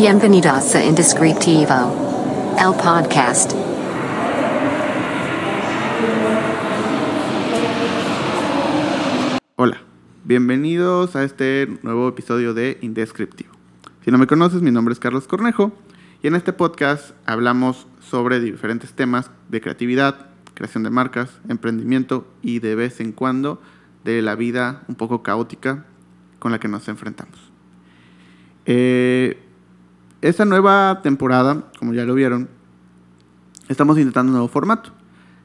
Bienvenidos a Indescriptivo, el podcast. Hola, bienvenidos a este nuevo episodio de Indescriptivo. Si no me conoces, mi nombre es Carlos Cornejo y en este podcast hablamos sobre diferentes temas de creatividad, creación de marcas, emprendimiento y de vez en cuando de la vida un poco caótica con la que nos enfrentamos. Eh, esta nueva temporada, como ya lo vieron, estamos intentando un nuevo formato,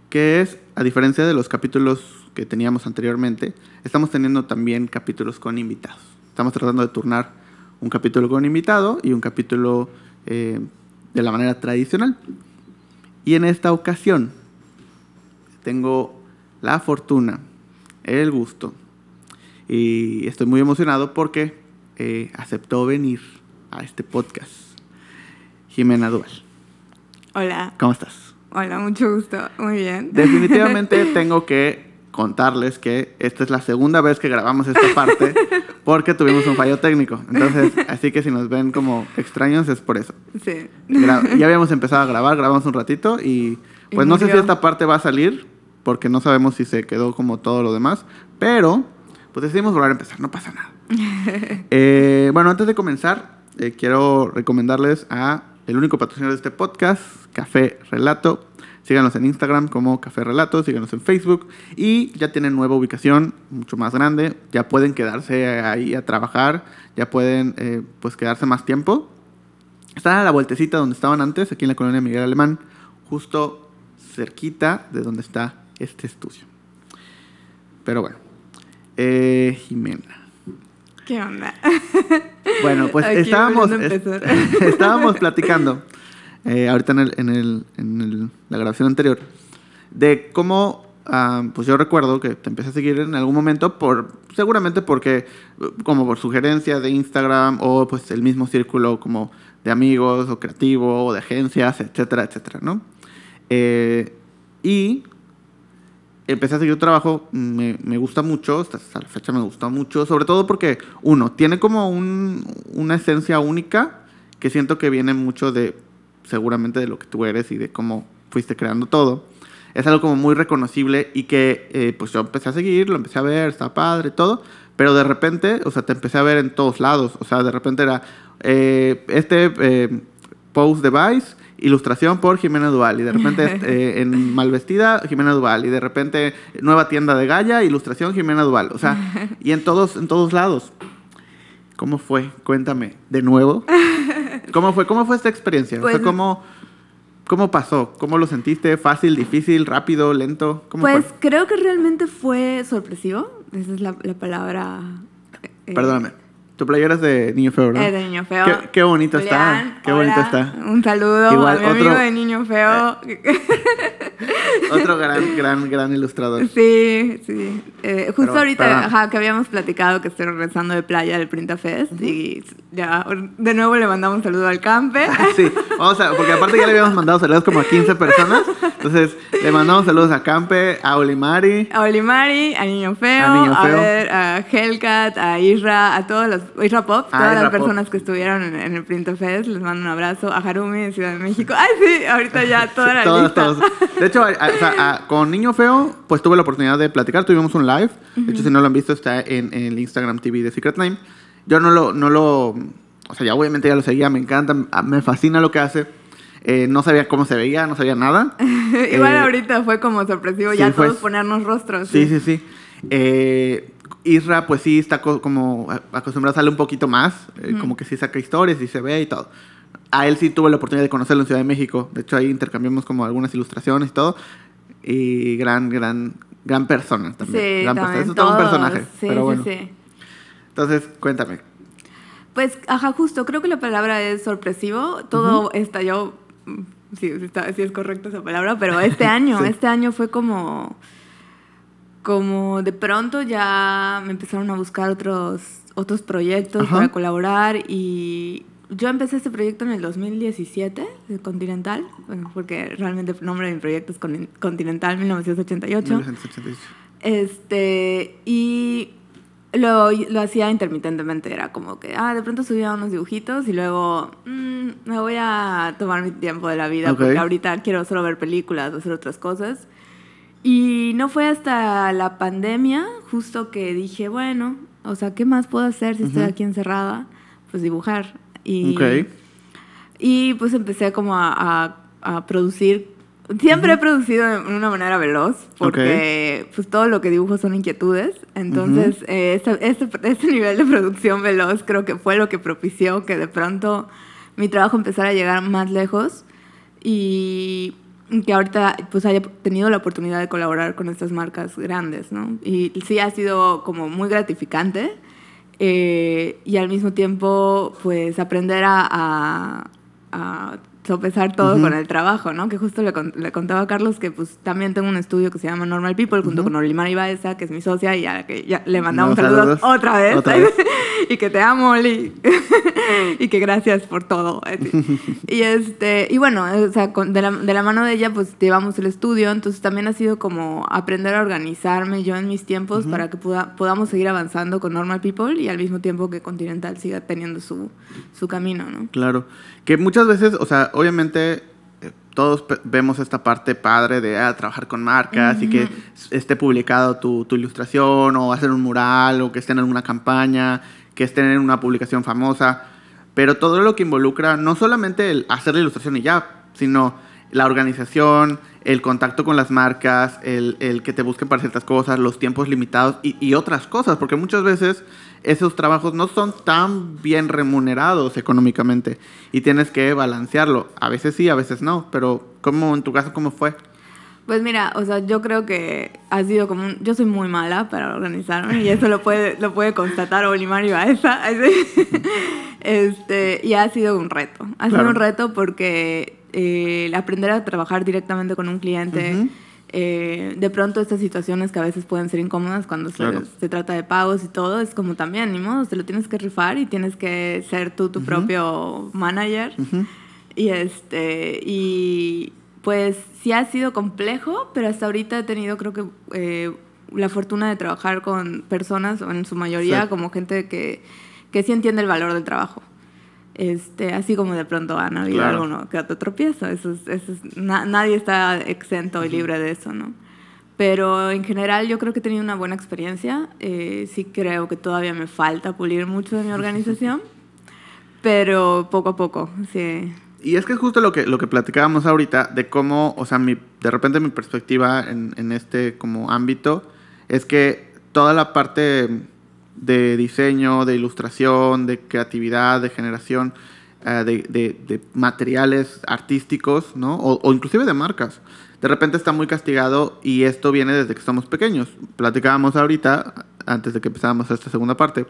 que es, a diferencia de los capítulos que teníamos anteriormente, estamos teniendo también capítulos con invitados. Estamos tratando de turnar un capítulo con invitado y un capítulo eh, de la manera tradicional. Y en esta ocasión tengo la fortuna, el gusto, y estoy muy emocionado porque eh, aceptó venir a este podcast. Jimena Dual. Hola. ¿Cómo estás? Hola, mucho gusto. Muy bien. Definitivamente tengo que contarles que esta es la segunda vez que grabamos esta parte porque tuvimos un fallo técnico. Entonces, así que si nos ven como extraños es por eso. Sí. Gra- ya habíamos empezado a grabar, grabamos un ratito y pues Y no sé si esta parte va a salir porque no sabemos si se quedó como todo lo demás, pero pues decidimos volver a empezar, no pasa nada. Eh, bueno, antes de comenzar, eh, quiero recomendarles a el único patrocinador de este podcast, Café Relato. Síganos en Instagram como Café Relato, síganos en Facebook y ya tienen nueva ubicación, mucho más grande. Ya pueden quedarse ahí a trabajar, ya pueden eh, pues quedarse más tiempo. Están a la vueltecita donde estaban antes, aquí en la colonia Miguel Alemán, justo cerquita de donde está este estudio. Pero bueno, eh, Jimena. ¿Qué onda? Bueno, pues Aquí estábamos, est- estábamos platicando eh, ahorita en, el, en, el- en el- la grabación anterior de cómo, ah, pues yo recuerdo que te empecé a seguir en algún momento por, seguramente porque, como por sugerencia de Instagram o pues el mismo círculo como de amigos o creativo o de agencias, etcétera, etcétera, ¿no? Eh, y empecé a seguir trabajo, me, me gusta mucho, hasta hasta la fecha me gusta mucho, sobre todo porque, uno, tiene como un- una esencia única que siento que viene mucho de, seguramente, de lo que tú eres y de cómo fuiste creando todo. Es algo como muy reconocible y que, eh, pues yo empecé a seguir, lo empecé a ver, está padre, todo, pero de repente, o sea, te empecé a ver en todos lados, o sea, de repente era eh, este eh, post de Vice, ilustración por Jimena Duval, y de repente eh, en Malvestida, Jimena Duval, y de repente nueva tienda de Gaya, ilustración Jimena Duval, o sea, y en todos, en todos lados. ¿Cómo fue? Cuéntame, de nuevo. ¿Cómo fue? ¿Cómo fue esta experiencia? o sea, Pues- ¿cómo, ¿cómo pasó? ¿Cómo lo sentiste? ¿Fácil, difícil, rápido, lento? ¿Cómo Pues fue? creo que realmente fue sorpresivo. Esa es la, la palabra. eh, Perdóname. Tu playera es de Niño Feo, ¿verdad? eh, de niño feo. Qué, qué bonito está. Qué bonito está. Un saludo Igual, a mi amigo de niño feo. Otro gran, gran, gran ilustrador. Sí, sí. Eh, justo Pero- ahorita, pero- ajá, que habíamos platicado que estoy regresando de playa del Printa Fest y ya de nuevo le mandamos un saludo al campe. Sí, vamos a, porque aparte ya le habíamos mandado saludos como a 15 personas. Entonces, le mandamos saludos a Campe, a Olimari. A Olimari, a Niño Feo, A Niño Feo. ver, a Hellcat, a Isra, a todas las, Isra Pop, Ah, todas Isra las Pop. personas que estuvieron en, en el Printo Fest, les mando un abrazo, a Harumi de Ciudad de México. Ay, sí, ahorita ya toda la Todos, lista. todos. De hecho, a- a- a- con Niño Feo, pues tuve la oportunidad de platicar. Tuvimos un live. De hecho, si no lo han visto, está en, en el Instagram TV de Secret Name. Yo no lo, no lo. O sea, ya obviamente ya lo seguía, me encanta, me fascina lo que hace. Eh, no sabía cómo se veía, no sabía nada. Igual Eh, ahorita fue como sorpresivo sí, ya fue- todos ponernos rostros. Sí, sí, sí. Eh, Isra, pues sí, está co- como acostumbrado a salir un poquito más. eh, Como que sí saca historias y se ve y todo. A él sí tuve la oportunidad de conocerlo en Ciudad de México. De hecho, ahí intercambiamos como algunas ilustraciones y todo. Y gran, gran, gran persona también. Sí, gran persona. también Es todo un personaje. Sí, pero bueno. sí, sí. Entonces, cuéntame. Pues, ajá, justo, creo que la palabra es sorpresivo. Todo estalló, mm, sí, sí, está- sí es correcta esa palabra, pero este año, Sí. este año fue como, como de pronto ya me empezaron a buscar otros, otros proyectos Ajá. para colaborar y yo empecé este proyecto en el 2017, de Continental, bueno, porque realmente el nombre de mi proyecto es Con- Continental 1988. 1988. Este, y Lo, lo hacía intermitentemente, era como que, ah, de pronto subía unos dibujitos y luego mm, me voy a tomar mi tiempo de la vida Ok. porque ahorita quiero solo ver películas o hacer otras cosas. Y no fue hasta la pandemia justo que dije, bueno, o sea, ¿qué más puedo hacer si estoy aquí encerrada? Pues dibujar. Y, Ok. y pues empecé como a, a- a producir. Siempre he producido de una manera veloz, porque pues todo lo que dibujo son inquietudes. Entonces, eh, este, este, este nivel de producción veloz creo que fue lo que propició que de pronto mi trabajo empezara a llegar más lejos y que ahorita pues haya tenido la oportunidad de colaborar con estas marcas grandes, ¿no? Y sí ha sido como muy gratificante eh, y al mismo tiempo pues aprender a, sopesar todo con el trabajo, ¿no? Que justo le, con- le contaba a Carlos que pues también tengo un estudio que se llama Normal People junto con Olimar Ibaeza, que es mi socia y a la que ya le mandamos No, saludos, saludos. otra vez. Otra vez. y que te amo, Oli. y que gracias por todo. y este, y bueno, o sea, con- de, la, de la mano de ella, pues llevamos el estudio, entonces también ha sido como aprender a organizarme yo en mis tiempos para que puda- podamos seguir avanzando con Normal People y al mismo tiempo que Continental siga teniendo su, su camino, ¿no? Claro. Que muchas veces, o sea, obviamente eh, todos vemos esta parte padre de ah, trabajar con marcas y que esté publicado tu, tu ilustración o hacer un mural o que esté en alguna campaña, que esté en una publicación famosa. Pero todo lo que involucra no solamente el hacer la ilustración y ya, sino la organización, el contacto con las marcas, el, el que te busquen para ciertas cosas, los tiempos limitados y, y otras cosas, porque muchas veces esos trabajos no son tan bien remunerados económicamente y tienes que balancearlo. A veces sí, a veces no, pero ¿cómo en tu caso cómo fue? Pues mira, o sea, yo creo que ha sido como un... Yo soy muy mala para organizarme y eso lo puede, lo puede constatar Olimar y Baeza. Este, y ha sido un reto. Ha sido Claro. un reto porque eh, aprender a trabajar directamente con un cliente, Ujú. eh, de pronto estas situaciones que a veces pueden ser incómodas cuando se- Claro. se, trata de pagos y todo, es como también, ni modo, te lo tienes que rifar y tienes que ser tú tu Ujú. propio manager. Ujú. Y este, y pues sí ha sido complejo, pero hasta ahorita he tenido creo que eh, la fortuna de trabajar con personas, en su mayoría Sí. como gente que, que sí entiende el valor del trabajo. Este, así como de pronto han habido Claro. alguno que otro tropiezo. Eso es, eso es- na- nadie está exento y libre de eso, ¿no? Pero en general yo creo que he tenido una buena experiencia. Eh, sí creo que todavía me falta pulir mucho de mi organización, pero poco a poco, sí. Y es que es justo lo que, lo que platicábamos ahorita, de cómo, o sea, mi, de repente mi perspectiva en, en este como ámbito es que toda la parte de diseño, de ilustración, de creatividad, de generación eh, de, de- materiales artísticos, ¿no? O, o inclusive de marcas, de repente está muy castigado y esto viene desde que somos pequeños. Platicábamos ahorita, antes de que empezáramos esta segunda parte,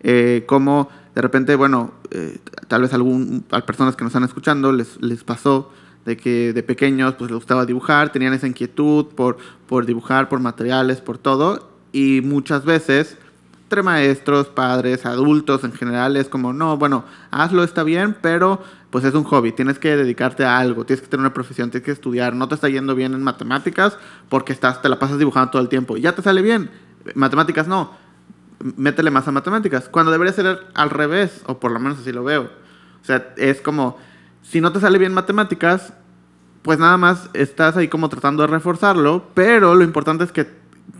eh, cómo de repente, bueno, eh, tal vez algún, a personas que nos están escuchando les, les pasó de que de pequeños pues les gustaba dibujar, tenían esa inquietud por, por dibujar, por materiales, por todo, y muchas veces entre maestros, padres, adultos en general es como, no, bueno, hazlo, está bien, pero pues es un hobby, tienes que dedicarte a algo, tienes que tener una profesión, tienes que estudiar, no te está yendo bien en matemáticas porque estás, te la pasas dibujando todo el tiempo, ya te sale bien, matemáticas no, métele más a matemáticas, cuando debería ser al revés, o por lo menos así lo veo. O sea, es como, si no te sale bien matemáticas, pues nada más estás ahí como tratando de reforzarlo, pero lo importante es que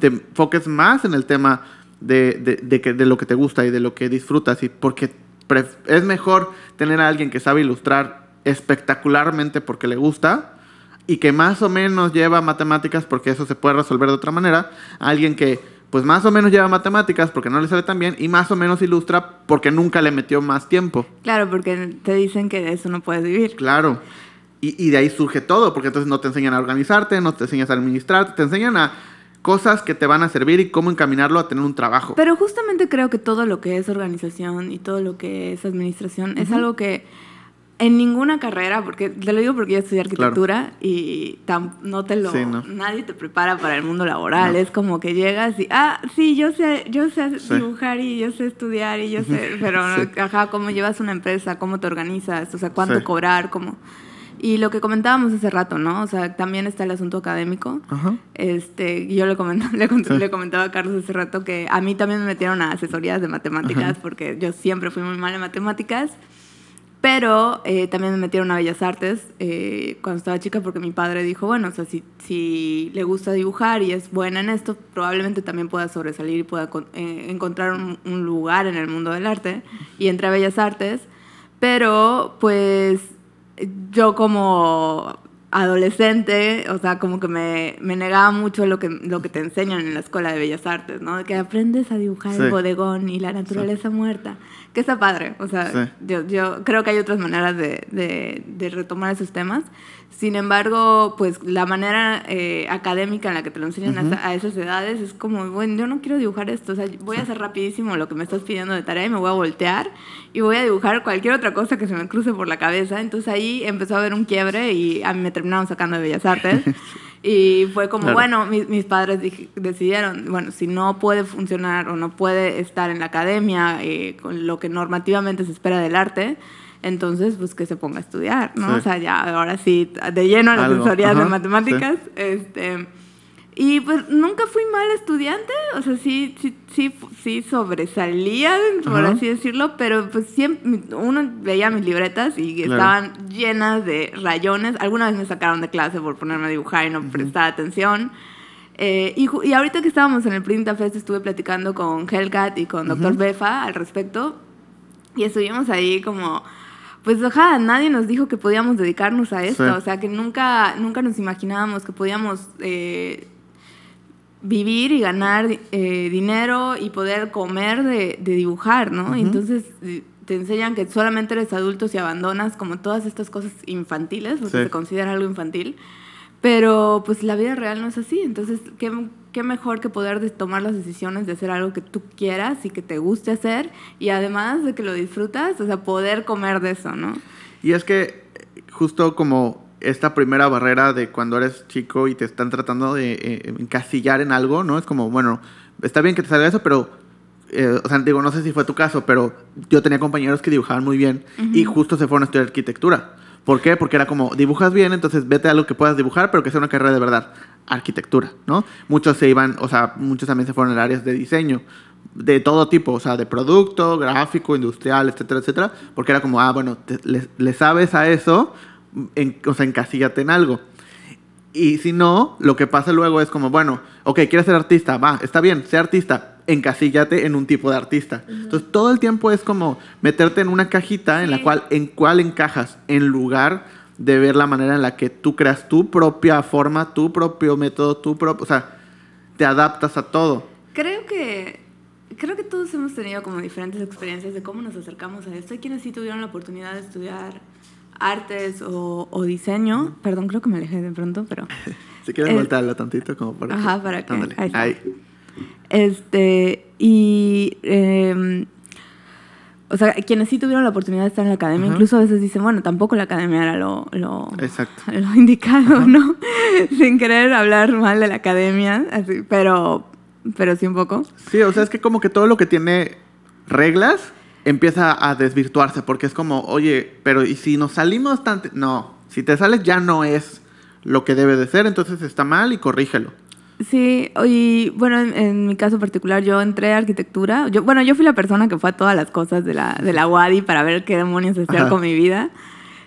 te enfoques más en el tema de, de, de que, de lo que te gusta y de lo que disfrutas, y porque es mejor tener a alguien que sabe ilustrar espectacularmente porque le gusta y que más o menos lleva matemáticas porque eso se puede resolver de otra manera, a alguien que pues más o menos lleva matemáticas porque no le sale tan bien y más o menos ilustra porque nunca le metió más tiempo. Claro, porque te dicen que de eso no puedes vivir. Claro. Y, y de ahí surge todo, porque entonces no te enseñan a organizarte, no te enseñan a administrarte, te enseñan a cosas que te van a servir y cómo encaminarlo a tener un trabajo. Pero justamente creo que todo lo que es organización y todo lo que es administración es algo que en ninguna carrera, porque te lo digo porque yo estudié arquitectura y tam- no te lo Sí, no. nadie te prepara para el mundo laboral, No. es como que llegas y ah, sí, yo sé, yo sé Sí. dibujar y yo sé estudiar y yo sé, pero Sí. ajá, cómo llevas una empresa, cómo te organizas, o sea, cuánto cobrar, cómo Y lo que comentábamos hace rato, ¿no? O sea, también está el asunto académico. Ajá. Este, yo le, comentaba, le, cont- le comentaba a Carlos hace rato que a mí también me metieron a asesorías de matemáticas porque yo siempre fui muy mala en matemáticas. Pero eh, también me metieron a Bellas Artes eh, cuando estaba chica porque mi padre dijo, bueno, o sea, si, si le gusta dibujar y es buena en esto, probablemente también pueda sobresalir y pueda eh, encontrar un, un lugar en el mundo del arte. Y entré a Bellas Artes, pero pues yo como adolescente, o sea, como que me, me negaba mucho lo que, lo que te enseñan en la escuela de Bellas Artes, ¿no? Que aprendes a dibujar Sí. el bodegón y la naturaleza muerta, que está padre, o sea, Sí. yo, yo creo que hay otras maneras de, de- de retomar esos temas. Sin embargo, pues la manera eh, académica en la que te lo enseñan a esa- a, esas edades es como, bueno, yo no quiero dibujar esto, o sea, voy a hacer rapidísimo lo que me estás pidiendo de tarea y me voy a voltear y voy a dibujar cualquier otra cosa que se me cruce por la cabeza. Entonces ahí empezó a haber un quiebre y a mí me terminaron sacando de Bellas Artes. Y fue como, Claro. bueno, mis, mis padres dij- decidieron, bueno, si no puede funcionar o no puede estar en la academia eh, con lo que normativamente se espera del arte, entonces pues que se ponga a estudiar, ¿no? Sí. O sea, ya ahora sí, de lleno a las asesorías de matemáticas. Este, y pues nunca fui mal estudiante, o sea, sí, sí, sí, sí sobresalía, por así decirlo, pero pues siempre, uno veía mis libretas y Claro. estaban llenas de rayones. Alguna vez me sacaron de clase por ponerme a dibujar y no prestar atención. Eh, y, ahorita que estábamos en el Printa Fest estuve platicando con Hellcat y con Dr. Befa al respecto y estuvimos ahí como... Pues ojalá nadie nos dijo que podíamos dedicarnos a esto, Sí. o sea que nunca, nunca nos imaginábamos que podíamos eh, vivir y ganar eh, dinero y poder comer de, de dibujar, ¿no? Entonces eh, te enseñan que solamente eres adulto si abandonas como todas estas cosas infantiles, porque Sí. se considera algo infantil. Pero pues la vida real no es así. Entonces, ¿qué, qué mejor que poder de- tomar las decisiones de hacer algo que tú quieras y que te guste hacer y además de que lo disfrutas, o sea, poder comer de eso, ¿no? Y es que eh, justo como esta primera barrera de cuando eres chico y te están tratando de eh, encasillar en algo, ¿no? Es como, bueno, está bien que te salga eso, pero, eh, o sea, digo, no sé si fue tu caso, pero yo tenía compañeros que dibujaban muy bien y justo se fueron a estudiar arquitectura. ¿Por qué? Porque era como, dibujas bien, entonces vete a lo que puedas dibujar, pero que sea una carrera de verdad. Arquitectura, ¿no? Muchos se iban, o sea, muchos también se fueron a áreas de diseño de todo tipo, o sea, de producto, gráfico, industrial, etcétera, etcétera, porque era como, ah, bueno, te- le, le sabes a eso, en, o sea, encasíllate en algo. Y si no, lo que pasa luego es como, bueno, ok, quieres ser artista, va, está bien, sé artista, encasíllate en un tipo de artista. Entonces, todo el tiempo es como meterte en una cajita en la cual, en cuál encajas, en lugar de ver la manera en la que tú creas tu propia forma, tu propio método, tu propio, o sea, te adaptas a todo. Creo que creo que todos hemos tenido como diferentes experiencias de cómo nos acercamos a esto. Hay quienes sí tuvieron la oportunidad de estudiar artes o, o diseño. Perdón, creo que me alejé de pronto, pero Si quieres Eh, voltearla tantito como para... ajá, para que- ahí. Este, y. eh, o sea, quienes sí tuvieron la oportunidad de estar en la academia, incluso a veces dicen, bueno, tampoco la academia era lo, lo, Exacto. lo indicado, ¿no? Sin querer hablar mal de la academia, así, pero, pero sí un poco. Sí, o sea, es que como que todo lo que tiene reglas empieza a desvirtuarse porque es como, oye, pero ¿y si nos salimos tanto? No, si te sales ya no es lo que debe de ser, entonces está mal y corrígelo. Sí, y bueno, en, en mi caso particular, yo entré a arquitectura. Yo, bueno, yo fui la persona que fue a todas las cosas de la, de la UADI para ver qué demonios hacer Ajá. con mi vida.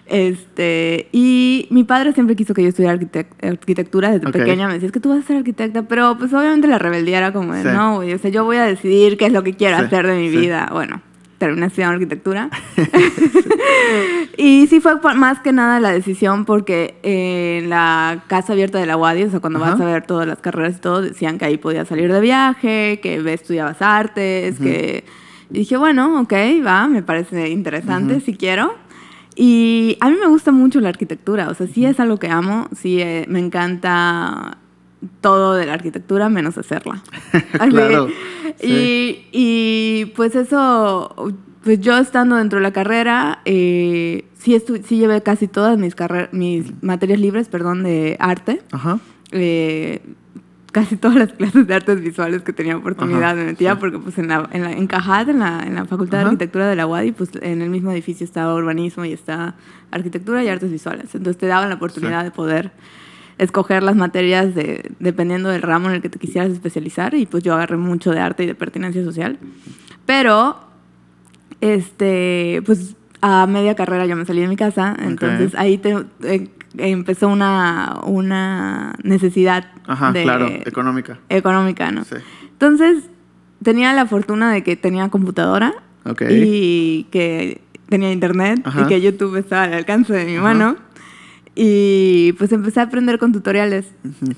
Este, y mi padre siempre quiso que yo estudiara arquitec- arquitectura desde pequeña. Me decía, es que tú vas a ser arquitecta, pero pues obviamente la rebeldía era como, de, Sí. no, güey, o sea, yo voy a decidir qué es lo que quiero Sí, hacer de mi sí. vida. Bueno, terminé estudiando arquitectura. y sí fue por- más que nada la decisión porque eh, en la casa abierta de la UADI, o sea, cuando Ajá. vas a ver todas las carreras y todo, decían que ahí podías salir de viaje, que estudiabas artes, que... Y dije, bueno, ok, va, me parece interesante, si quiero. Y a mí me gusta mucho la arquitectura, o sea, sí es algo que amo, sí eh, me encanta todo de la arquitectura menos hacerla. Así. Claro, Y, y, pues eso, pues yo estando dentro de la carrera, eh, sí, estu- sí llevé casi todas mis, mis materias libres, perdón, de arte. Ajá. Eh, casi todas las clases de artes visuales que tenía oportunidad Ajá, me metía sí. porque pues en la, en la en Cajat, en la, en la Facultad Ajá. de Arquitectura de la UADI, pues en el mismo edificio estaba urbanismo y está arquitectura y artes visuales. Entonces te daban la oportunidad Sí. de poder escoger las materias de, dependiendo del ramo en el que te quisieras especializar y pues yo agarré mucho de arte y de pertinencia social. Pero, este, pues a media carrera yo me salí de mi casa, entonces ahí te- eh, empezó una, una necesidad Ajá, de- claro, económica. económica, ¿no? Sí. Entonces tenía la fortuna de que tenía computadora Ok. y que tenía internet Ajá. y que YouTube estaba al alcance de mi Ajá. mano. Y pues empecé a aprender con tutoriales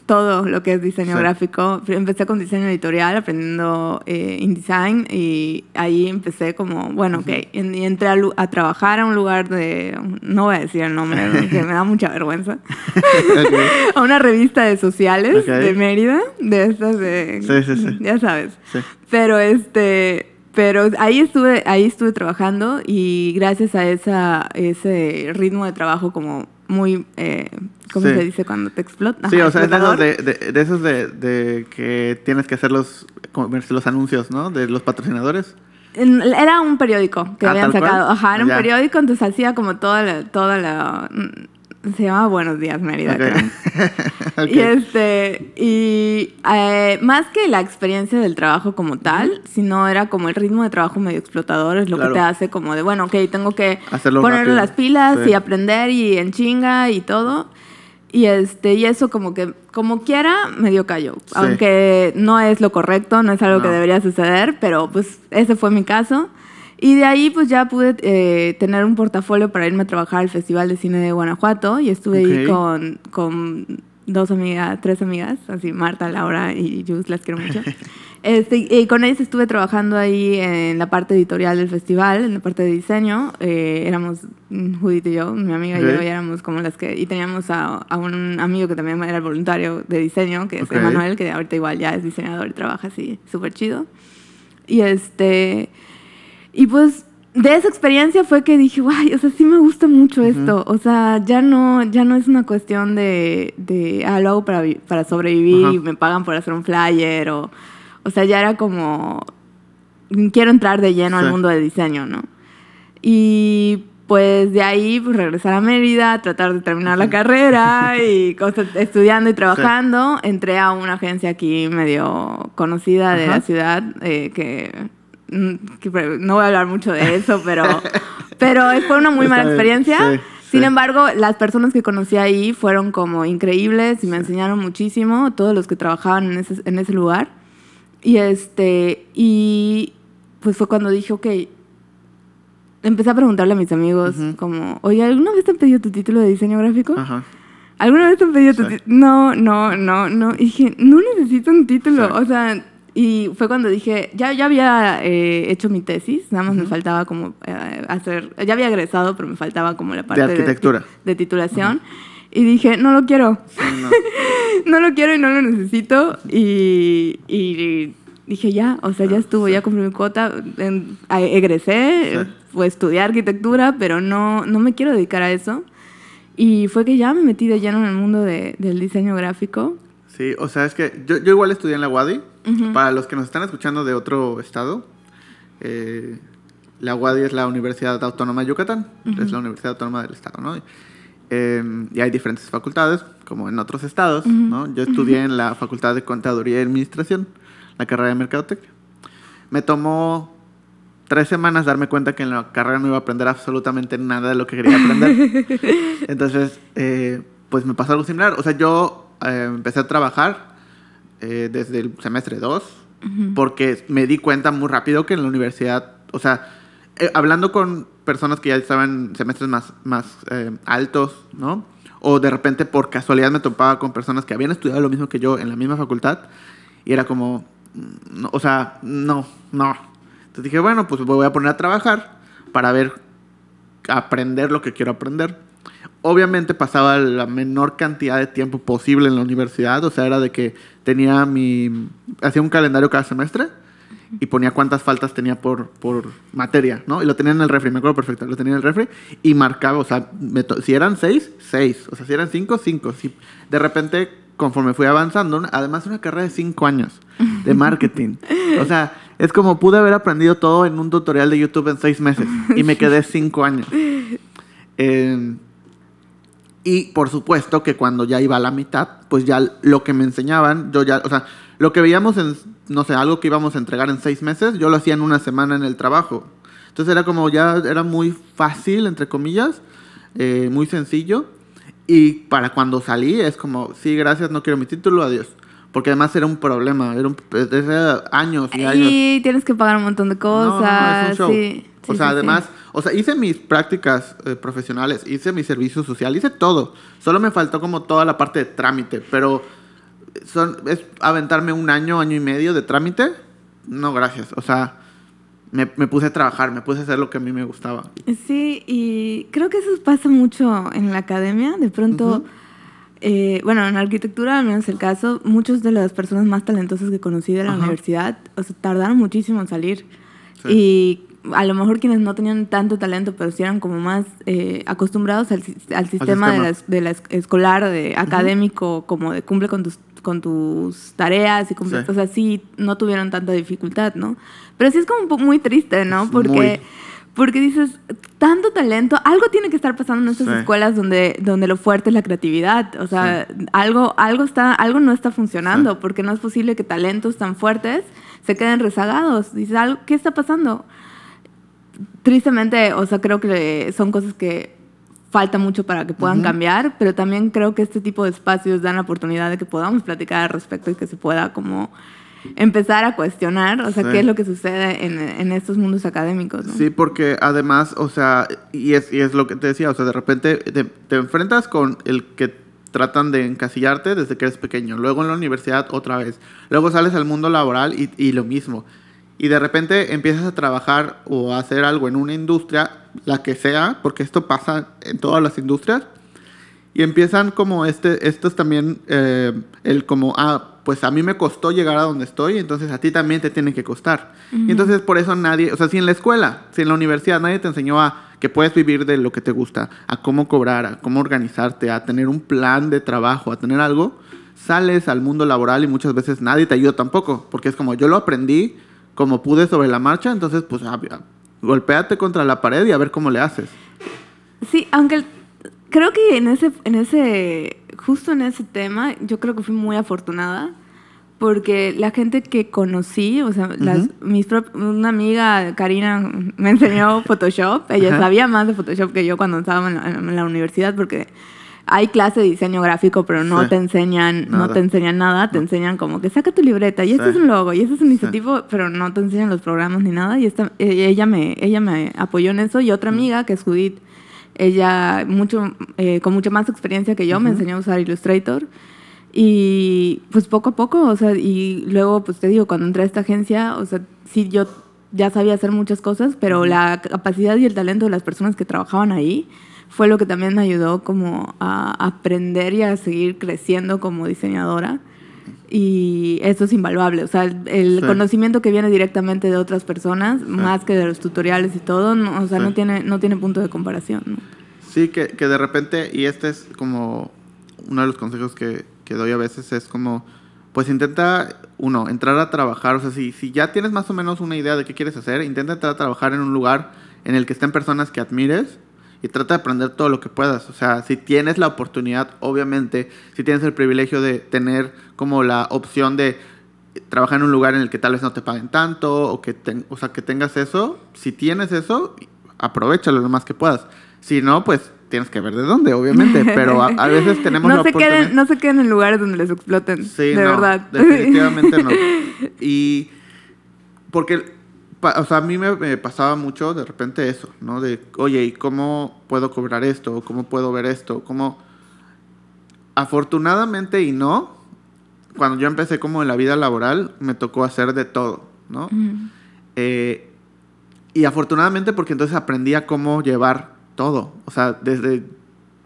todo lo que es diseño Sí. gráfico. Empecé con diseño editorial, aprendiendo eh, InDesign y ahí empecé como, bueno, ok, en- y entré a, a trabajar a un lugar de, no voy a decir el nombre, que me da mucha vergüenza, Ok. a una revista de sociales Ok. de Mérida, de estas de, Sí, sí, sí. ya sabes. Pero este, pero ahí estuve, ahí estuve trabajando y gracias a esa, ese ritmo de trabajo como muy, eh, ¿cómo Sí. se dice cuando te explota? Sí, Ajá, o sea, es de esos de, de- de esos de, de que tienes que hacer los, los anuncios, ¿no? De los patrocinadores. Era un periódico que Ah, habían ¿tal cual? sacado. Ajá, era un periódico, entonces hacía como toda la, toda la se llamaba Buenos Días Mérida, Ok. creo. Ok. Y este, y eh, más que la experiencia del trabajo como tal, sino era como el ritmo de trabajo medio explotador, es lo Claro. que te hace como de, bueno, ok, tengo que Hacerlo ponerle rápido. las pilas Sí. y aprender y en chinga y todo. Y este, y eso como que, como quiera, medio cayó. Aunque no es lo correcto, no es algo que No. debería suceder, pero pues ese fue mi caso. Y de ahí pues ya pude eh, tener un portafolio para irme a trabajar al Festival de Cine de Guanajuato y estuve ahí Ok. con, con dos amigas, tres amigas, así Marta, Laura y Jus, las quiero mucho. Este, y con ellas estuve trabajando ahí en la parte editorial del festival, en la parte de diseño. Eh, éramos mm, Judith y yo, mi amiga y yo, y éramos como las que... Y teníamos a, a un amigo que también era el voluntario de diseño, que es Ok. Emanuel, que ahorita igual ya es diseñador y trabaja así súper chido. Y este... Y pues de esa experiencia fue que dije, guay, o sea, sí me gusta mucho esto. O sea, ya no, ya no es una cuestión de, de ah, lo hago para, para sobrevivir Ajá. y me pagan por hacer un flyer o... O sea, ya era como, quiero entrar de lleno al Sí. mundo del diseño, ¿no? Y pues de ahí, pues regresar a Mérida, tratar de terminar la carrera y cosas, estudiando y trabajando. Entré a una agencia aquí medio conocida de Ajá. la ciudad, eh, que, no voy a hablar mucho de eso, pero, pero fue una muy Está mala bien, experiencia. sí, Sin sí. embargo, las personas que conocí ahí fueron como increíbles y me enseñaron muchísimo, todos los que trabajaban en ese, en ese lugar. Y este, y pues fue cuando dije, ok, empecé a preguntarle a mis amigos, Ujú. como, oye, ¿alguna vez te han pedido tu título de diseño gráfico? Ajá. ¿Alguna vez te han pedido tu Sí. título? No, no, no, no. Y dije, no necesito un título. O sea, y fue cuando dije, ya, ya había eh, hecho mi tesis, nada más me faltaba como eh, hacer, ya había egresado, pero me faltaba como la parte arquitectura. de, titulación. Y dije, no lo quiero Sí, no. no lo quiero y no lo necesito. Y, y dije, ya, o sea, ya estuvo, ya cumplí mi cuota. En- egresé, Sí. fue estudiar arquitectura, pero no, no me quiero dedicar a eso. Y fue que ya me metí de lleno en el mundo de- del diseño gráfico. Sí, o sea, es que yo, yo igual estudié en la UADI. Para los que nos están escuchando de otro estado, eh, la UADI es la Universidad Autónoma de Yucatán, es la Universidad Autónoma del Estado, ¿no? Eh, y hay diferentes facultades, como en otros estados, ¿no? Yo estudié en la Facultad de Contaduría y Administración, la carrera de Mercadotecnia. Me tomó tres semanas darme cuenta que en la carrera no iba a aprender absolutamente nada de lo que quería aprender. Entonces, eh, pues me pasó algo similar. O sea, yo eh, empecé a trabajar eh, desde el semestre 2 porque me di cuenta muy rápido que en la universidad, o sea, eh, hablando con personas que ya estaban en semestres más, más eh, altos, ¿no? O de repente por casualidad me topaba con personas que habían estudiado lo mismo que yo en la misma facultad y era como, no, o sea, no, no. Entonces dije, bueno, pues voy a poner a trabajar para ver, aprender lo que quiero aprender. Obviamente pasaba la menor cantidad de tiempo posible en la universidad, o sea, era de que tenía mi... hacía un calendario cada semestre y ponía cuántas faltas tenía por, por materia, ¿no? Y lo tenía en el refri, me acuerdo perfecto, lo tenía en el refri y marcaba, o sea, si eran seis, seis, o sea, si eran cinco, cinco. Si de repente conforme fui avanzando, además una carrera de cinco años de marketing. O sea, es como pude haber aprendido todo en un tutorial de YouTube en seis meses y me quedé cinco años. Eh, y por supuesto que cuando ya iba a la mitad, pues ya lo que me enseñaban, yo ya, o sea, lo que veíamos en, no sé, algo que íbamos a entregar en seis meses, yo lo hacía en una semana en el trabajo. Entonces era como ya, era muy fácil, entre comillas, eh, muy sencillo. Y para cuando salí es como, sí, gracias, no quiero mi título, adiós. Porque además era un problema, era, un, era años y años. Y tienes que pagar un montón de cosas. No, no, es un show. Sí, o sí, sea, sí, además. O sea, hice mis prácticas eh, profesionales, hice mi servicio social, hice todo. Solo me faltó como toda la parte de trámite, pero son, es aventarme un año, año y medio de trámite. No, gracias. O sea, me, me puse a trabajar, me puse a hacer lo que a mí me gustaba. Sí, y creo que eso pasa mucho en la academia. De pronto, eh, bueno, en arquitectura, al menos el caso, muchas de las personas más talentosas que conocí de la universidad, o sea, tardaron muchísimo en salir. Sí. Y a lo mejor quienes no tenían tanto talento, pero sí eran como más eh, acostumbrados al, al sistema, De, sistema. la, es- de la es- escolar, de académico, como de cumple con tus, con tus tareas y cumple, Sí. o sea, sí no tuvieron tanta dificultad, ¿no? Pero sí es como muy triste, ¿no? Porque, muy. porque dices, tanto talento, algo tiene que estar pasando en estas Sí. escuelas donde, donde lo fuerte es la creatividad, o sea, algo, algo, está, algo no está funcionando, Sí. porque no es posible que talentos tan fuertes se queden rezagados. Dices, "Algo- ¿qué está pasando? Tristemente, o sea, creo que son cosas que falta mucho para que puedan cambiar, pero también creo que este tipo de espacios dan la oportunidad de que podamos platicar al respecto y que se pueda como empezar a cuestionar, o sea, Sí. qué es lo que sucede en, en estos mundos académicos, ¿no? Sí, porque además, o sea, y es, y es lo que te decía, o sea, de repente te, te enfrentas con el que tratan de encasillarte desde que eres pequeño, luego en la universidad otra vez, luego sales al mundo laboral y, y lo mismo. Y de repente empiezas a trabajar o a hacer algo en una industria, la que sea, porque esto pasa en todas las industrias, y empiezan como este, esto es también eh, el como, ah, pues a mí me costó llegar a donde estoy, entonces a ti también te tiene que costar. Y entonces por eso nadie, o sea, si en la escuela, si en la universidad nadie te enseñó a que puedes vivir de lo que te gusta, a cómo cobrar, a cómo organizarte, a tener un plan de trabajo, a tener algo, sales al mundo laboral y muchas veces nadie te ayuda tampoco, porque es como yo lo aprendí como pude sobre la marcha, entonces pues ah, ah, golpéate contra la pared y a ver cómo le haces. Sí, aunque el- creo que en ese, en ese, justo en ese tema, yo creo que fui muy afortunada porque la gente que conocí, o sea, las, mis prop- una amiga, Karina, me enseñó Photoshop. Ella Ajá. sabía más de Photoshop que yo cuando estaba en la, en la universidad porque hay clase de diseño gráfico, pero no Sí. te enseñan, no Nada. te enseñan nada, te enseñan como que saca tu libreta y este Sí. es un logo y este es un iniciativo, pero no te enseñan los programas ni nada. Y esta, eh, ella me, ella me apoyó en eso y otra amiga que es Judith, ella mucho, eh, con mucha más experiencia que yo me enseñó a usar Illustrator. Y pues poco a poco, o sea, y luego pues te digo, cuando entré a esta agencia, o sea, sí yo ya sabía hacer muchas cosas, pero la capacidad y el talento de las personas que trabajaban ahí fue lo que también me ayudó como a aprender y a seguir creciendo como diseñadora. Y eso es invaluable, o sea, el, el Sí. conocimiento que viene directamente de otras personas, más que de los tutoriales y todo, no, o sea, Sí. no, tiene, no tiene punto de comparación. ¿no? Sí, que, que de repente, y este es como uno de los consejos que, que doy a veces, es como, pues intenta, uno, entrar a trabajar, o sea, si, si ya tienes más o menos una idea de qué quieres hacer, intenta entrar a trabajar en un lugar en el que estén personas que admires y trata de aprender todo lo que puedas. O sea, si tienes la oportunidad, obviamente, si tienes el privilegio de tener como la opción de trabajar en un lugar en el que tal vez no te paguen tanto o que, ten- o sea, que tengas eso, si tienes eso, aprovechalo lo más que puedas. Si no, pues tienes que ver de dónde, obviamente, pero a, a veces tenemos no la se, oportunidad. queden, no se queden en lugares donde les exploten, Sí, de no, verdad. Definitivamente no. Y porque, o sea, a mí me, me pasaba mucho de repente eso, ¿no? De, oye, ¿y cómo puedo cobrar esto? ¿Cómo puedo ver esto? ¿Cómo? Afortunadamente y no, cuando yo empecé como en la vida laboral, me tocó hacer de todo, ¿no? Mm. Eh, y afortunadamente porque entonces aprendí a cómo llevar todo. O sea, desde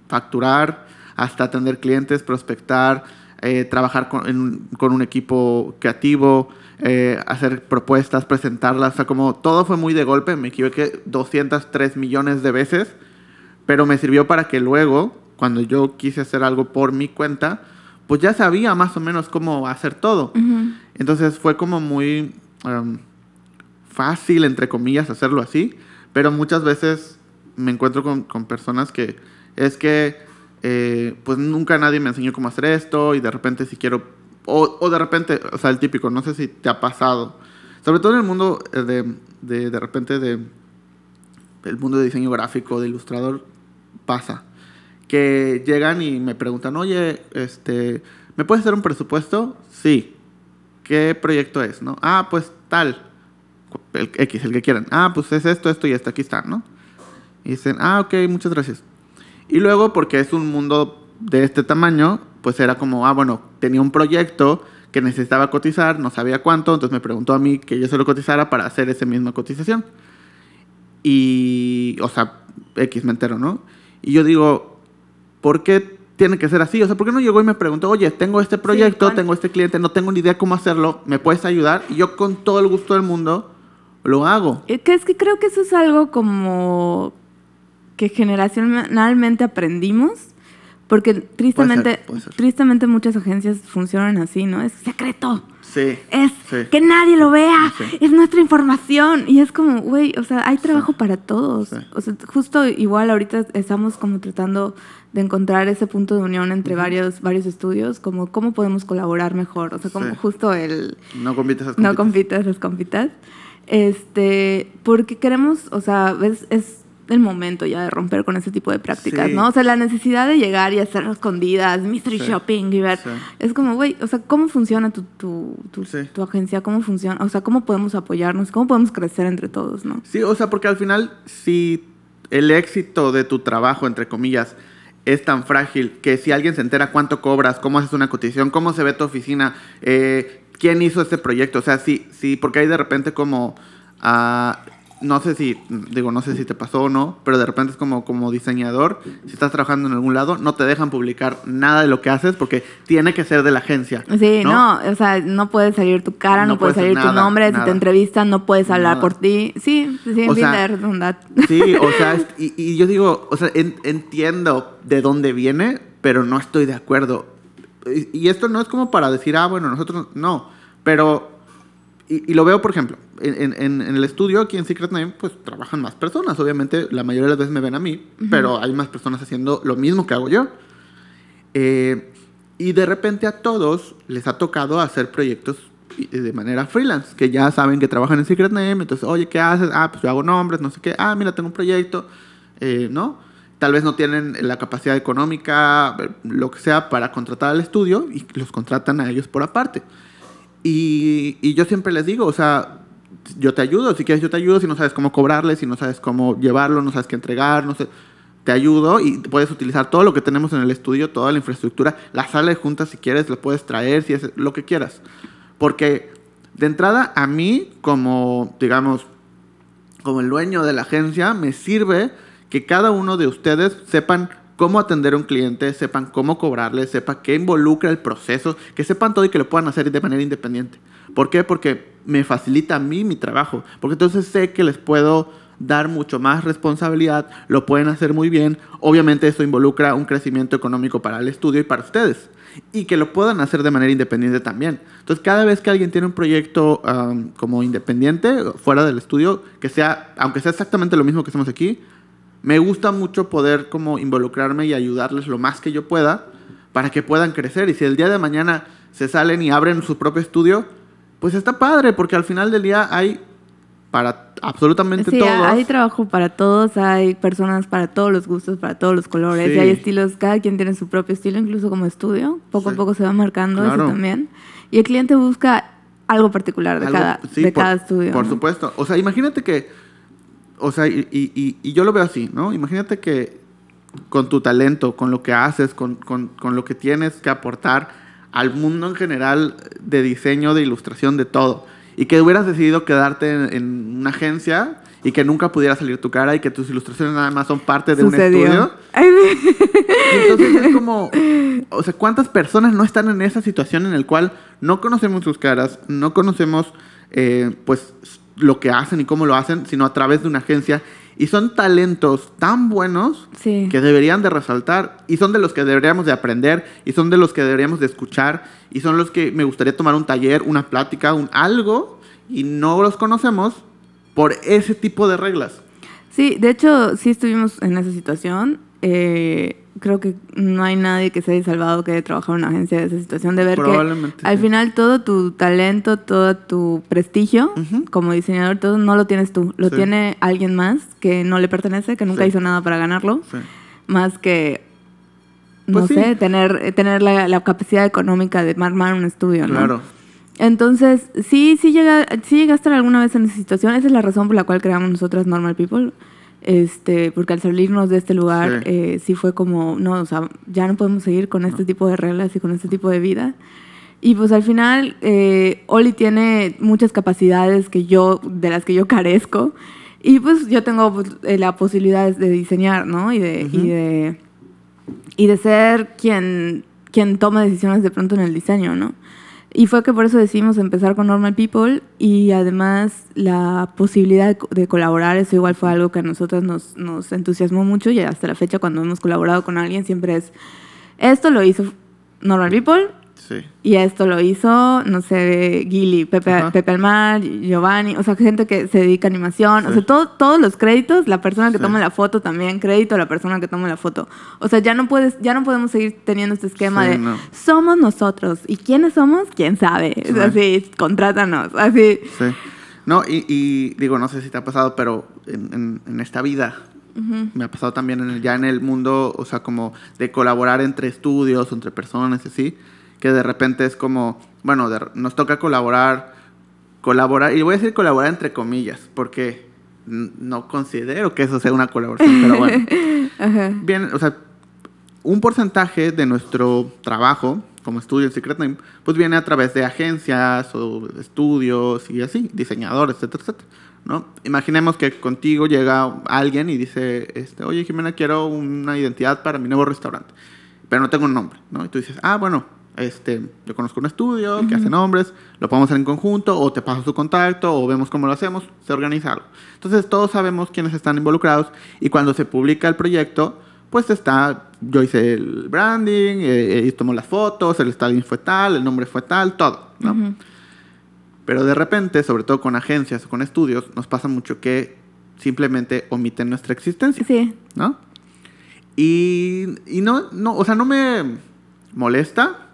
facturar hasta atender clientes, prospectar, eh, trabajar con, en- con un equipo creativo, eh, hacer propuestas, presentarlas. O sea, como todo fue muy de golpe. Me equivoqué 203 millones de veces. Pero me sirvió para que luego, cuando yo quise hacer algo por mi cuenta, pues ya sabía más o menos cómo hacer todo. Ujú. Entonces fue como muy em, fácil, entre comillas, hacerlo así, pero muchas veces me encuentro con, con personas que es que eh, pues nunca nadie me enseñó cómo hacer esto y de repente si quiero, o, o de repente, o sea, el típico, no sé si te ha pasado, sobre todo en el mundo eh, de, de, de repente de el mundo de diseño gráfico, de ilustrador, pasa. Que llegan y me preguntan, oye, este, ¿me puedes hacer un presupuesto? Sí. ¿Qué proyecto es? ¿No? Ah, pues tal. El X, el que quieran. Ah, pues es esto, esto y esto, aquí está, ¿no? Y dicen, ah, ok, muchas gracias. Y luego, porque es un mundo de este tamaño, pues era como, ah, bueno, tenía un proyecto que necesitaba cotizar, no sabía cuánto, entonces me preguntó a mí que yo se lo cotizara para hacer esa misma cotización. Y, o sea, X me entero, ¿no? Y yo digo, ¿por qué tiene que ser así? O sea, ¿por qué no llegó y me preguntó, oye, tengo este proyecto, ¿cuál? tengo este cliente, no tengo ni idea cómo hacerlo, ¿me puedes ayudar? Y yo con todo el gusto del mundo lo hago. Eh, Que es que creo que eso es algo como que generacionalmente aprendimos, porque tristemente, puede ser. tristemente muchas agencias funcionan así, ¿no? Es secreto. Sí. Es sí. que nadie lo vea, Sí. es nuestra información. Y es como, güey, o sea, hay trabajo para todos. O sea, justo igual ahorita estamos como tratando de encontrar ese punto de unión entre varios, varios estudios, como cómo podemos colaborar mejor. O sea, como justo el, No compites esas no compites. compitas, es compitas. Este, porque queremos, o sea, es, es el momento ya de romper con ese tipo de prácticas, Sí. ¿no? O sea, la necesidad de llegar y hacerlo escondidas, mystery Sí. shopping y ver. Sí. Es como, güey, o sea, ¿cómo funciona tu, tu, tu, tu agencia? ¿Cómo funciona? O sea, ¿cómo podemos apoyarnos? ¿Cómo podemos crecer entre todos, no? Sí, o sea, porque al final, si el éxito de tu trabajo, entre comillas, es tan frágil que si alguien se entera cuánto cobras, cómo haces una cotización, cómo se ve tu oficina, eh, quién hizo este proyecto, o sea, sí, sí, porque hay de repente como, ah, no sé si, digo, no sé si te pasó o no, pero de repente es como, como diseñador, si estás trabajando en algún lado, no te dejan publicar nada de lo que haces porque tiene que ser de la agencia. Sí, no, o sea, no puede salir tu cara, no, No puede salir tu nada, nombre, si te entrevistan no puedes hablar Nada. por ti. Sí, sí, O sea, redundar. Sí, o sea, es- y, y yo digo, o sea, en- entiendo de dónde viene, pero no estoy de acuerdo. Y, y esto no es como para decir, ah, bueno, nosotros no, pero, y, y lo veo, por ejemplo, en, en- en el estudio aquí en Secret Name, pues trabajan más personas, obviamente, la mayoría de las veces me ven a mí, pero hay más personas haciendo lo mismo que hago yo. Eh, y de repente a todos les ha tocado hacer proyectos y- de manera freelance, que ya saben que trabajan en Secret Name, entonces, oye, ¿qué haces? Ah, pues yo hago nombres, no sé qué. Ah, mira, tengo un proyecto, eh, ¿no? Tal vez no tienen la capacidad económica, eh, lo que sea, para contratar al estudio y los contratan a ellos por aparte. Y, yo siempre les digo, o sea, yo te ayudo, si quieres yo te ayudo, si no sabes cómo cobrarle, si no sabes cómo llevarlo, no sabes qué entregar, no sé, te ayudo y puedes utilizar todo lo que tenemos en el estudio, toda la infraestructura, la sala de juntas si quieres, la puedes traer, si es lo que quieras. Porque de entrada a mí, como, digamos, como el dueño de la agencia, me sirve que cada uno de ustedes sepan cómo atender a un cliente, sepan cómo cobrarle, sepan qué involucra el proceso, que sepan todo y que lo puedan hacer de manera independiente. ¿Por qué? Porque me facilita a mí mi trabajo. Porque entonces sé que les puedo dar mucho más responsabilidad, lo pueden hacer muy bien. Obviamente eso involucra un crecimiento económico para el estudio y para ustedes. Y que lo puedan hacer de manera independiente también. Entonces cada vez que alguien tiene un proyecto um, como independiente, fuera del estudio, que sea, aunque sea exactamente lo mismo que hacemos aquí, me gusta mucho poder como involucrarme y ayudarles lo más que yo pueda para que puedan crecer. Y si el día de mañana se salen y abren su propio estudio, pues está padre, porque al final del día hay para absolutamente Sí, todos. hay trabajo para todos, hay personas para todos los gustos, para todos los colores, Sí. y hay estilos, cada quien tiene su propio estilo, incluso como estudio, poco Sí. a poco se va marcando Claro. eso también. Y el cliente busca algo particular de, Algo- cada, de por, cada estudio. Por ¿no? supuesto. O sea, imagínate que. O sea, y, y- y- yo lo veo así, ¿no? Imagínate que con tu talento, con lo que haces, con, con- con lo que tienes que aportar al mundo en general de diseño, de ilustración, de todo. Y que hubieras decidido quedarte en, en una agencia y que nunca pudiera salir tu cara y que tus ilustraciones nada más son parte de un Sucedió. estudio. Ay, Y entonces es como, o sea, ¿cuántas personas no están en esa situación en el cual no conocemos sus caras, no conocemos, eh, pues, lo que hacen y cómo lo hacen, sino a través de una agencia Y son talentos tan buenos Sí. que deberían de resaltar. Y son de los que deberíamos de aprender. Y son de los que deberíamos de escuchar. Y son los que me gustaría tomar un taller, una plática, un algo. Y no los conocemos por ese tipo de reglas. Sí, de hecho, sí estuvimos en esa situación. Eh, creo que no hay nadie que se haya salvado que haya trabajado en una agencia de esa situación, de ver que al sí. final todo tu talento, todo tu prestigio como diseñador, todo no lo tienes tú, lo Sí. tiene alguien más que no le pertenece, que nunca Sí. hizo nada para ganarlo, más que, no Pues sé, tener, tener la, la capacidad económica de armar un estudio, ¿no? Claro. Entonces, sí, sí, llega, sí llegaste alguna vez en esa situación. Esa es la razón por la cual creamos nosotras Normal People. Este, porque al salirnos de este lugar, Sí. eh, sí fue como, no, o sea, ya no podemos seguir con este tipo de reglas y con este tipo de vida. Y pues al final, eh, Oli tiene muchas capacidades que yo, de las que yo carezco. Y pues yo tengo pues, eh, la posibilidad de diseñar, ¿no? Y de, y Ujú. de, y de ser quien, quien toma decisiones de pronto en el diseño, ¿no? Y fue que por eso decidimos empezar con Normal People y además la posibilidad de, co- de colaborar, eso igual fue algo que a nosotros nos, nos entusiasmó mucho y hasta la fecha cuando hemos colaborado con alguien siempre es, esto lo hizo Normal People Sí. y esto lo hizo, no sé, Gili, Pepe, Ajá. Pepe Almar, Giovanni, o sea, gente que se dedica a animación, o Sí. sea, todo, todos los créditos, la persona que Sí. toma la foto también, crédito a la persona que toma la foto. O sea, ya no puedes, ya no podemos seguir teniendo este esquema de no. somos nosotros. ¿Y quiénes somos? ¿Quién sabe? Es Sí. así, contrátanos, así. Sí. No, y, y digo, no sé si te ha pasado, pero en, en- en esta vida me ha pasado también en el- ya en el mundo, o sea, como de colaborar entre estudios, entre personas, así, que de repente es como, bueno, de- nos toca colaborar, colaborar, y voy a decir colaborar entre comillas, porque no considero que eso sea una colaboración, pero bueno. Ajá. Bien, o sea, un porcentaje de nuestro trabajo como estudio en Secret Name, pues viene a través de agencias o estudios y así, diseñadores, etcétera, etcétera. ¿no? Imaginemos que contigo llega alguien y dice, este, oye Jimena, quiero una identidad para mi nuevo restaurante, pero no tengo un nombre, ¿no? Y tú dices, ah, bueno, este, yo conozco un estudio que hace nombres, lo podemos hacer en conjunto, o te paso su contacto, o vemos cómo lo hacemos, se organiza algo. Entonces todos sabemos quiénes están involucrados y cuando se publica el proyecto, pues está, yo hice el branding, eh, eh, tomo las fotos, el styling fue tal, el nombre fue tal, todo, ¿no? Ujú. Pero de repente, sobre todo con agencias o con estudios, nos pasa mucho que simplemente omiten nuestra existencia, Sí, ¿no? Y, y no, no, o sea, no me molesta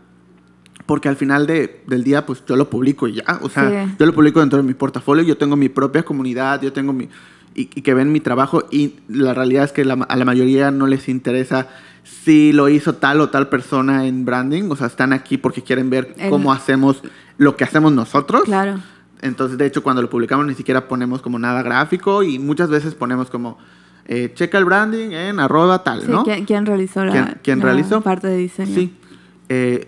porque al final de- del día, pues yo lo publico y ya, o sea, Sí. yo lo publico dentro de mi portafolio, yo tengo mi propia comunidad, yo tengo mi... Y, y que ven mi trabajo y la realidad es que la- a la mayoría no les interesa si lo hizo tal o tal persona en branding, o sea, están aquí porque quieren ver El- cómo hacemos lo que hacemos nosotros. claro. Entonces, de hecho, cuando lo publicamos ni siquiera ponemos como nada gráfico y muchas veces ponemos como, eh, checa el branding en arroba tal, Sí, ¿no? ¿quién, quién realizó la, ¿Quién- quién la realizó? parte de diseño? Sí. Eh,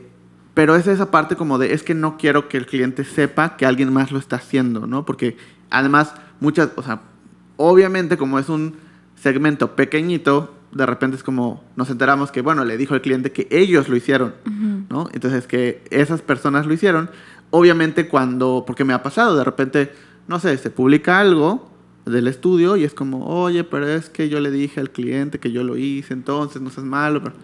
pero es esa parte como de, es que no quiero que el cliente sepa que alguien más lo está haciendo, ¿no? Porque además, muchas, o sea, obviamente como es un segmento pequeñito, de repente es como, nos enteramos que, bueno, le dijo el cliente que ellos lo hicieron, ¿no? Entonces, que esas personas lo hicieron. Obviamente cuando, porque me ha pasado, de repente, no sé, se publica algo del estudio y es como, oye, pero es que yo le dije al cliente que yo lo hice, entonces no seas malo. pero-".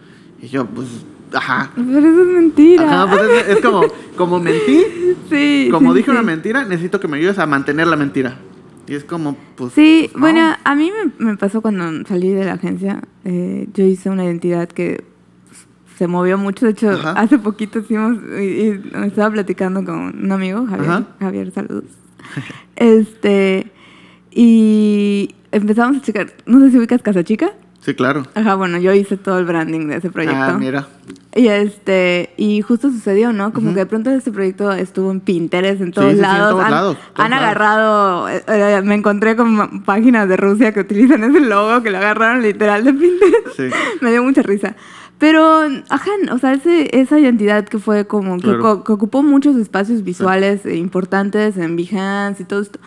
Y yo, pues, ajá. Pero eso es mentira. Ajá, pues es, es como, como mentí, sí. como sí, dije sí. una mentira, necesito que me ayudes a mantener la mentira. Y es como, pues. Sí, pues, no. bueno, a mí me, me pasó cuando salí de la agencia. eh, yo hice una identidad que se movió mucho. De hecho, Ajá. hace poquito hicimos. Y, y estaba platicando con un amigo, Javier. Ajá. Javier, saludos. este. Y empezamos a checar. No sé si ubicas Casa Chica. Sí, claro. Ajá, bueno, yo hice todo el branding de ese proyecto. Ah, mira. Y este, y justo sucedió, ¿no? Como que de pronto este proyecto estuvo en Pinterest en todos sí, sí, en lados. todos han, lados, todos han lados. agarrado, eh, eh, me encontré con páginas de Rusia que utilizan ese logo, que lo agarraron literal de Pinterest. Sí. me dio mucha risa. Pero, ajá, o sea, ese, esa identidad que fue como, que, Claro. co- que ocupó muchos espacios visuales eh, importantes en Behance y todo esto.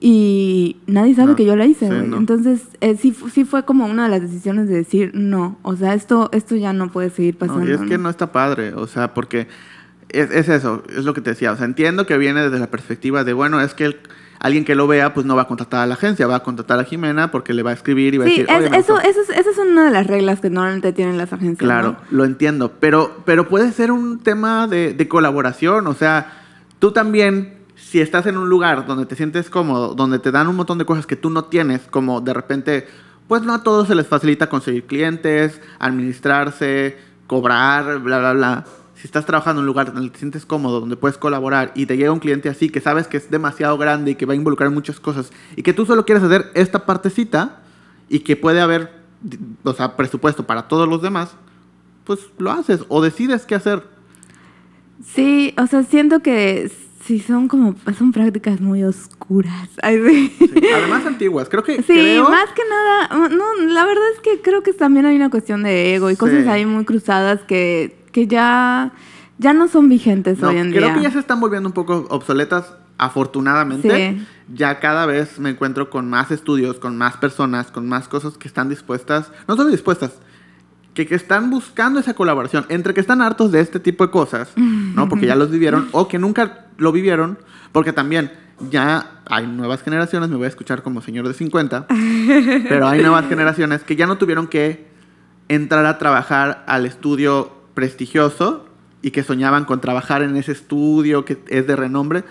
Y nadie sabe No, que yo la hice, sí, güey. no. Entonces, eh, sí, sí fue como una de las decisiones de decir, no, o sea, esto, esto ya no puede seguir pasando. No, y es que ¿no? está padre, o sea, porque es, es eso, es lo que te decía, o sea, entiendo que viene desde la perspectiva de, bueno, es que el- alguien que lo vea, pues no va a contratar a la agencia, va a contratar a Jimena porque le va a escribir y va a Sí, decir, es- "Oye, me eso, gustó". eso, es, esa es una de las reglas que normalmente tienen las agencias. Claro, lo entiendo, pero, pero puede ser un tema de, de colaboración, o sea, tú también, si estás en un lugar donde te sientes cómodo, donde te dan un montón de cosas que tú no tienes, como de repente, pues no a todos se les facilita conseguir clientes, administrarse, cobrar, bla, bla, bla. Si estás trabajando en un lugar donde te sientes cómodo, donde puedes colaborar y te llega un cliente así que sabes que es demasiado grande y que va a involucrar muchas cosas y que tú solo quieres hacer esta partecita y que puede haber, o sea, presupuesto para todos los demás, pues lo haces o decides qué hacer. Sí, o sea, siento que sí son como, son prácticas muy oscuras. Ay, sí. Sí, Además antiguas, creo que Sí, creo, más que nada, no, la verdad es que creo que también hay una cuestión de ego y Sí. cosas ahí muy cruzadas que, que ya, ya no son vigentes no, hoy en creo día. que ya se están volviendo un poco obsoletas, afortunadamente. Sí. Ya cada vez me encuentro con más estudios, con más personas, con más cosas que están dispuestas, no solo dispuestas, que, que están buscando esa colaboración, entre que están hartos de este tipo de cosas, ¿no? Porque ya los vivieron, o que nunca lo vivieron, porque también ya hay nuevas generaciones, me voy a escuchar como señor de 50, pero hay nuevas generaciones que ya no tuvieron que entrar a trabajar al estudio prestigioso y que soñaban con trabajar en ese estudio que es de renombre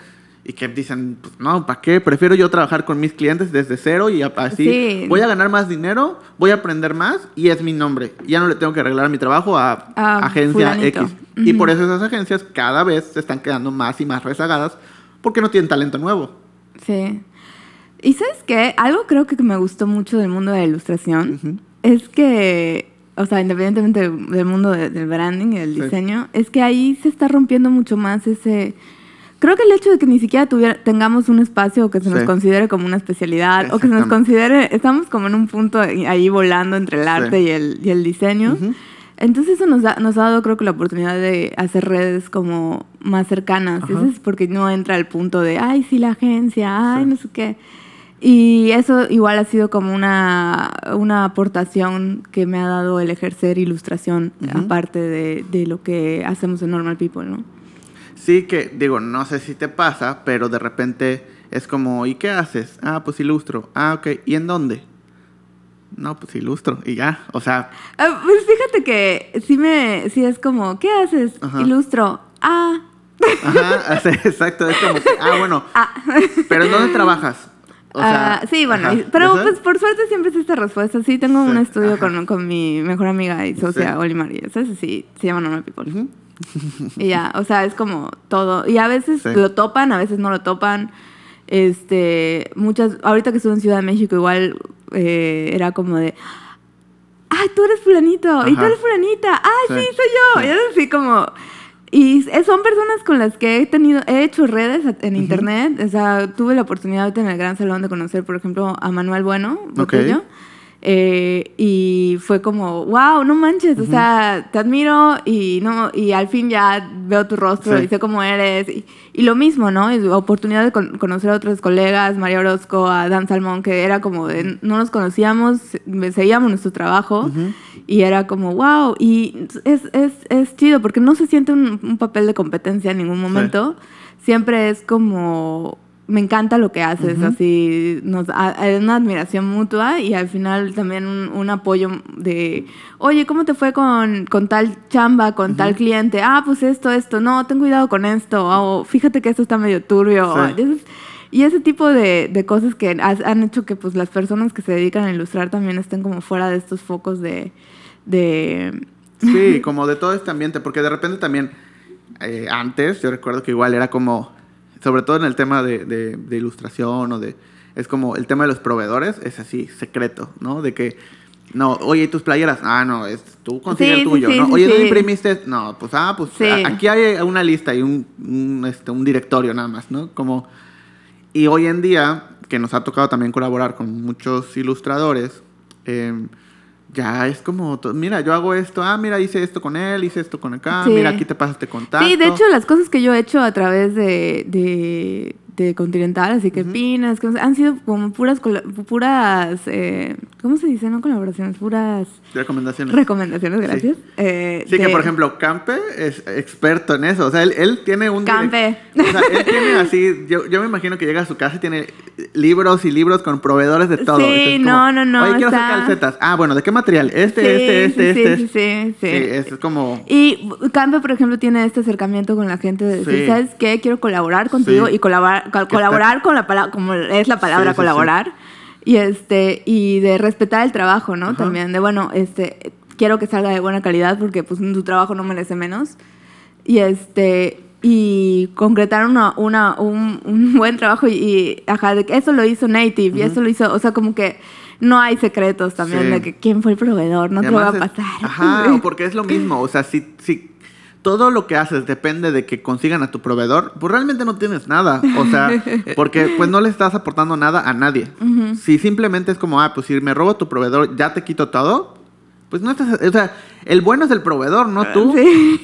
y que dicen, pues, no, ¿para qué? Prefiero yo trabajar con mis clientes desde cero y así Sí. voy a ganar más dinero, voy a aprender más y es mi nombre. Ya no le tengo que arreglar mi trabajo a A agencia fulanito. X. Y por eso esas agencias cada vez se están quedando más y más rezagadas porque no tienen talento nuevo. Sí. Y sabes qué, algo creo que me gustó mucho del mundo de la ilustración es que, o sea, independientemente del mundo de- del branding y del Sí. diseño, es que ahí se está rompiendo mucho más ese... Creo que el hecho de que ni siquiera tuviera, tengamos un espacio o que se nos Sí. considere como una especialidad o que se nos considere, estamos como en un punto ahí volando entre el Sí. arte y el, y el diseño. Ujú. Entonces eso nos, da- nos ha dado creo que la oportunidad de hacer redes como más cercanas. Ajá. Eso es porque no entra el punto de, ay, sí, la agencia, ay, Sí. no sé qué. Y eso igual ha sido como una, una aportación que me ha dado el ejercer ilustración, Ujú. aparte de, de lo que hacemos en Normal People, ¿no? Sí que, digo, no sé si te pasa, pero de repente es como, ¿y qué haces? Ah, pues ilustro. Ah, ok. ¿Y en dónde? No, pues ilustro. Y ya, o sea, Ah, pues fíjate que sí, me, sí es como, ¿qué haces? Ajá. Ilustro. Ah, ajá, exacto. Es como, que, ah, bueno, ah. pero ¿en dónde trabajas? O sea, Ah, sí, bueno, ajá, y- pero pues por suerte siempre es esta respuesta. Sí, tengo un estudio con, con mi mejor amiga y socia, Sí. Oli María, ¿sabes? Sí, se llama Normal People. Ujú. Y ya, o sea, es como todo. Y a veces Sí. lo topan, a veces no lo topan. Este, muchas, ahorita que estuve en Ciudad de México, igual eh, era como de, ay, tú eres fulanito, y tú eres fulanita, ay, sí, soy yo. Y así como, y son personas con las que he tenido, he hecho redes en internet. O sea, tuve la oportunidad en el Gran Salón de conocer, por ejemplo, a Manuel Bueno, Botello. Eh, y fue como, wow, no manches, o sea, te admiro y no y al fin ya veo tu rostro Sí. y sé cómo eres. Y, y lo mismo, ¿no? Y oportunidad de con- conocer a otros colegas, María Orozco, a Dan Salmón, que era como de, no nos conocíamos, se- seguíamos nuestro trabajo Ujú. y era como, wow, y es, es, es chido porque no se siente un, un papel de competencia en ningún momento. Siempre es como, me encanta lo que haces, así, nos, hay una admiración mutua y al final también un, un apoyo de, oye, ¿cómo te fue con, con tal chamba, con tal cliente? Ah, pues esto, esto, no, ten cuidado con esto, o fíjate que esto está medio turbio. Sí. Entonces, y ese tipo de, de cosas que has- han hecho que pues las personas que se dedican a ilustrar también estén como fuera de estos focos de... de Sí, como de todo este ambiente, porque de repente también, eh, antes, yo recuerdo que igual era como, sobre todo en el tema de, de- de ilustración o de, es como el tema de los proveedores, es así, secreto, ¿no? De que, no, oye, ¿y tus playeras? Ah, no, es, tú consigues Sí, el tuyo, sí, ¿no? sí, Oye, ¿dónde sí. imprimiste? No, pues, ah, pues, a- aquí hay una lista y un, un, este, un directorio nada más, ¿no? Como, y hoy en día, que nos ha tocado también colaborar con muchos ilustradores, em, ya es como, mira, yo hago esto, ah, mira, hice esto con él, hice esto con acá, Sí. mira, aquí te pasa este contacto. Sí, de hecho las cosas que yo he hecho a través de, de, de Continental, así que Pinas, que han sido como puras, puras eh, ¿cómo se dice? No colaboraciones, puras... Recomendaciones. Recomendaciones, gracias. Sí, eh, sí que por ejemplo, Campe es experto en eso, o sea, él, él tiene un... Campe. O sea, él tiene así, yo, yo, me imagino que llega a su casa y tiene libros y libros con proveedores de todo. Sí, no, no, no. Oye, quiero hacer calcetas. Ah, bueno, ¿de qué material? Este, este, este, sí, este. Sí, sí, sí. Sí, es como... Y Campe, por ejemplo, tiene este acercamiento con la gente de decir, ¿sabes qué? Quiero colaborar contigo y colaborar, colaborar con la palabra, como es la palabra colaborar. Y este, y de respetar el trabajo, ¿no? También, de bueno, este, quiero que salga de buena calidad porque pues tu trabajo no merece menos. Y este, y concretar una, una, un, un buen trabajo y, ajá, de que eso lo hizo Native y eso lo hizo, o sea, como que no hay secretos también de que quién fue el proveedor, no te va a pasar. ajá, porque es lo mismo, o sea, si, si todo lo que haces depende de que consigan a tu proveedor, pues realmente no tienes nada. O sea, porque pues no le estás aportando nada a nadie. Si simplemente es como, ah, pues si me robo tu proveedor, ya te quito todo, pues no estás, o sea, el bueno es el proveedor, no tú.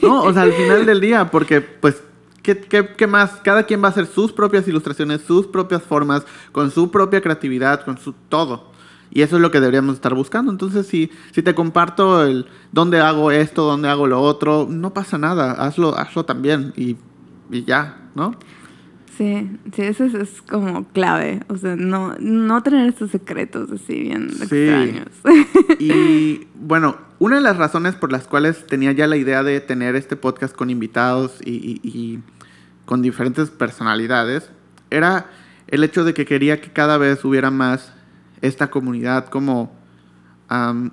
¿no? O sea, al final del día, porque pues ¿Qué, ¿Qué, qué, más? Cada quien va a hacer sus propias ilustraciones, sus propias formas, con su propia creatividad, con su todo. Y eso es lo que deberíamos estar buscando. Entonces, si, si te comparto el dónde hago esto, dónde hago lo otro, no pasa nada. Hazlo, hazlo también y, y ya, ¿no? Sí, sí, eso es, como clave. O sea, no, no tener estos secretos así bien extraños. Y bueno, una de las razones por las cuales tenía ya la idea de tener este podcast con invitados y, y, y con diferentes personalidades era el hecho de que quería que cada vez hubiera más esta comunidad como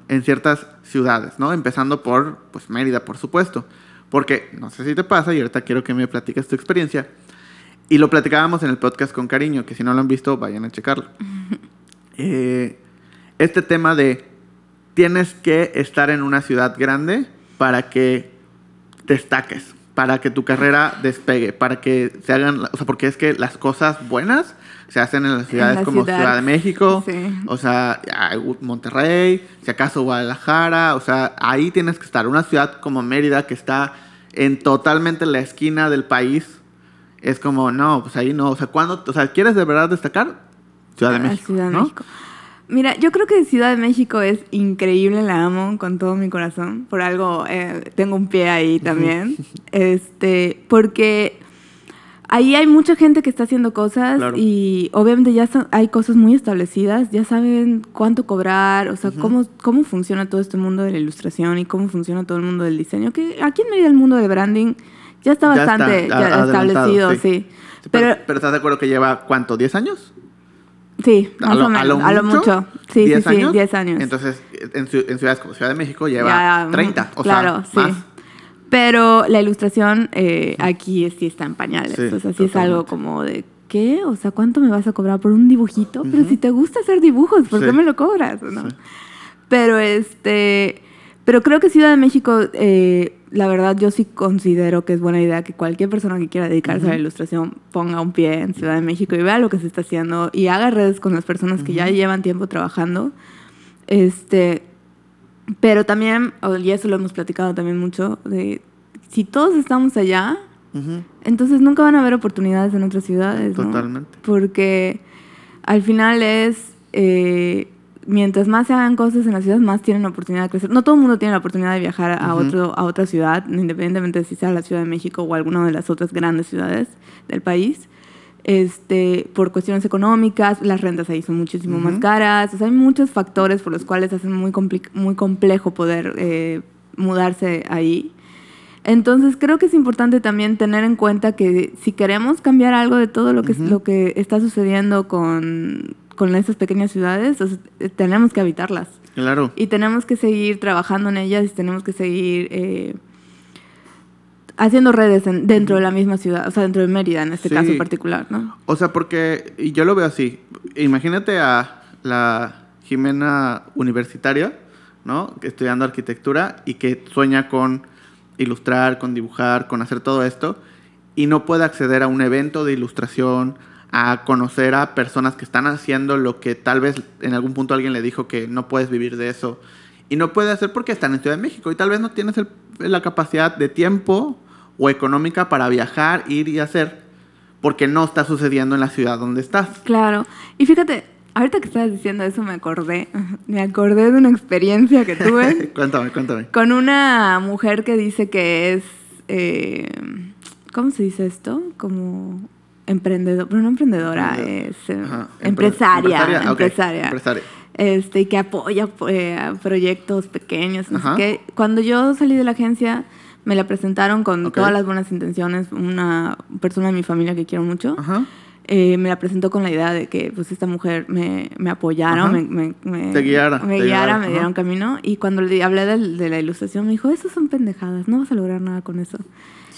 en ciertas ciudades, ¿no? Empezando por, pues, Mérida, por supuesto. Porque, no sé si te pasa, y ahorita quiero que me platiques tu experiencia. Y lo platicábamos en el podcast con cariño, que si no lo han visto, vayan a checarlo. Eh, este tema de tienes que estar en una ciudad grande para que destaques, para que tu carrera despegue, para que se hagan, o sea, porque es que las cosas buenas se hacen en las ciudades como Ciudad, de México, o sea, Monterrey, si acaso Guadalajara, o sea, ahí tienes que estar. Una ciudad como Mérida que está en totalmente la esquina del país, es como, no, pues ahí no, o sea, cuando, o sea, ¿quieres de verdad destacar? Ciudad de ah, México. Ciudad de México. Mira, yo creo que Ciudad de México es increíble, la amo con todo mi corazón. Por algo eh, tengo un pie ahí también. este, porque ahí hay mucha gente que está haciendo cosas y obviamente ya hay cosas muy establecidas, ya saben cuánto cobrar, o sea, cómo, cómo funciona todo este mundo de la ilustración y cómo funciona todo el mundo del diseño, que aquí en medio del mundo del branding ya está bastante establecido, sí. Pero, pero, ¿estás de acuerdo que lleva cuánto? ¿10 años? Sí, más o menos. A lo, mucho? Sí, sí, sí, 10 años. Entonces, en, ciudades como Ciudad de México lleva 30. O claro, sea, sí. Pero la ilustración eh, aquí sí está en pañales. o sea, sí es algo como de, ¿qué? O sea, ¿cuánto me vas a cobrar por un dibujito? Pero si te gusta hacer dibujos, ¿por qué me lo cobras? ¿no? Pero este, pero creo que Ciudad de México, eh, la verdad, yo sí considero que es buena idea que cualquier persona que quiera dedicarse a la ilustración ponga un pie en Ciudad de México y vea lo que se está haciendo y haga redes con las personas que ya llevan tiempo trabajando. Este, pero también, y eso lo hemos platicado también mucho, de si todos estamos allá, entonces nunca van a haber oportunidades en otras ciudades. Totalmente. Porque al final es, eh, mientras más se hagan cosas en la ciudad, más tienen oportunidad de crecer. No todo el mundo tiene la oportunidad de viajar a, otro, a otra ciudad, independientemente de si sea la Ciudad de México o alguna de las otras grandes ciudades del país este, por cuestiones económicas, las rentas ahí son muchísimo más caras, o sea, hay muchos factores por los cuales hacen muy, muy complejo poder eh, mudarse ahí. Entonces creo que es importante también tener en cuenta que si queremos cambiar algo de todo lo que, lo que está sucediendo con, con esas pequeñas ciudades, tenemos que habitarlas. Claro. Y tenemos que seguir trabajando en ellas y tenemos que seguir... Eh, haciendo redes dentro de la misma ciudad, o sea, dentro de Mérida en este caso particular, ¿no? O sea, porque yo lo veo así. Imagínate a la Jimena universitaria, ¿no? Estudiando arquitectura y que sueña con ilustrar, con dibujar, con hacer todo esto y no puede acceder a un evento de ilustración, a conocer a personas que están haciendo lo que tal vez en algún punto alguien le dijo que no puedes vivir de eso y no puede hacer porque están en Ciudad de México y tal vez no tienes la capacidad de tiempo o económica para viajar, ir y hacer, porque no está sucediendo en la ciudad donde estás. Claro. Y fíjate, ahorita que estabas diciendo eso me acordé, me acordé de una experiencia que tuve. cuéntame, cuéntame. Con una mujer que dice que es, eh, ¿cómo se dice esto? Como emprendedor, pero no emprendedora, es eh, Ajá, empresaria, empresaria, ok, empresaria. Este, que apoya eh, a proyectos pequeños, qué. Cuando yo salí de la agencia, me la presentaron con Ok. todas las buenas intenciones, una persona de mi familia que quiero mucho. Ajá. Eh, me la presentó con la idea de que pues esta mujer me, me apoyara, me, me, me- Te guiara, me te guiara, guiara, me diera un camino. Y cuando le hablé de, la ilustración, me dijo, eso son pendejadas, no vas a lograr nada con eso.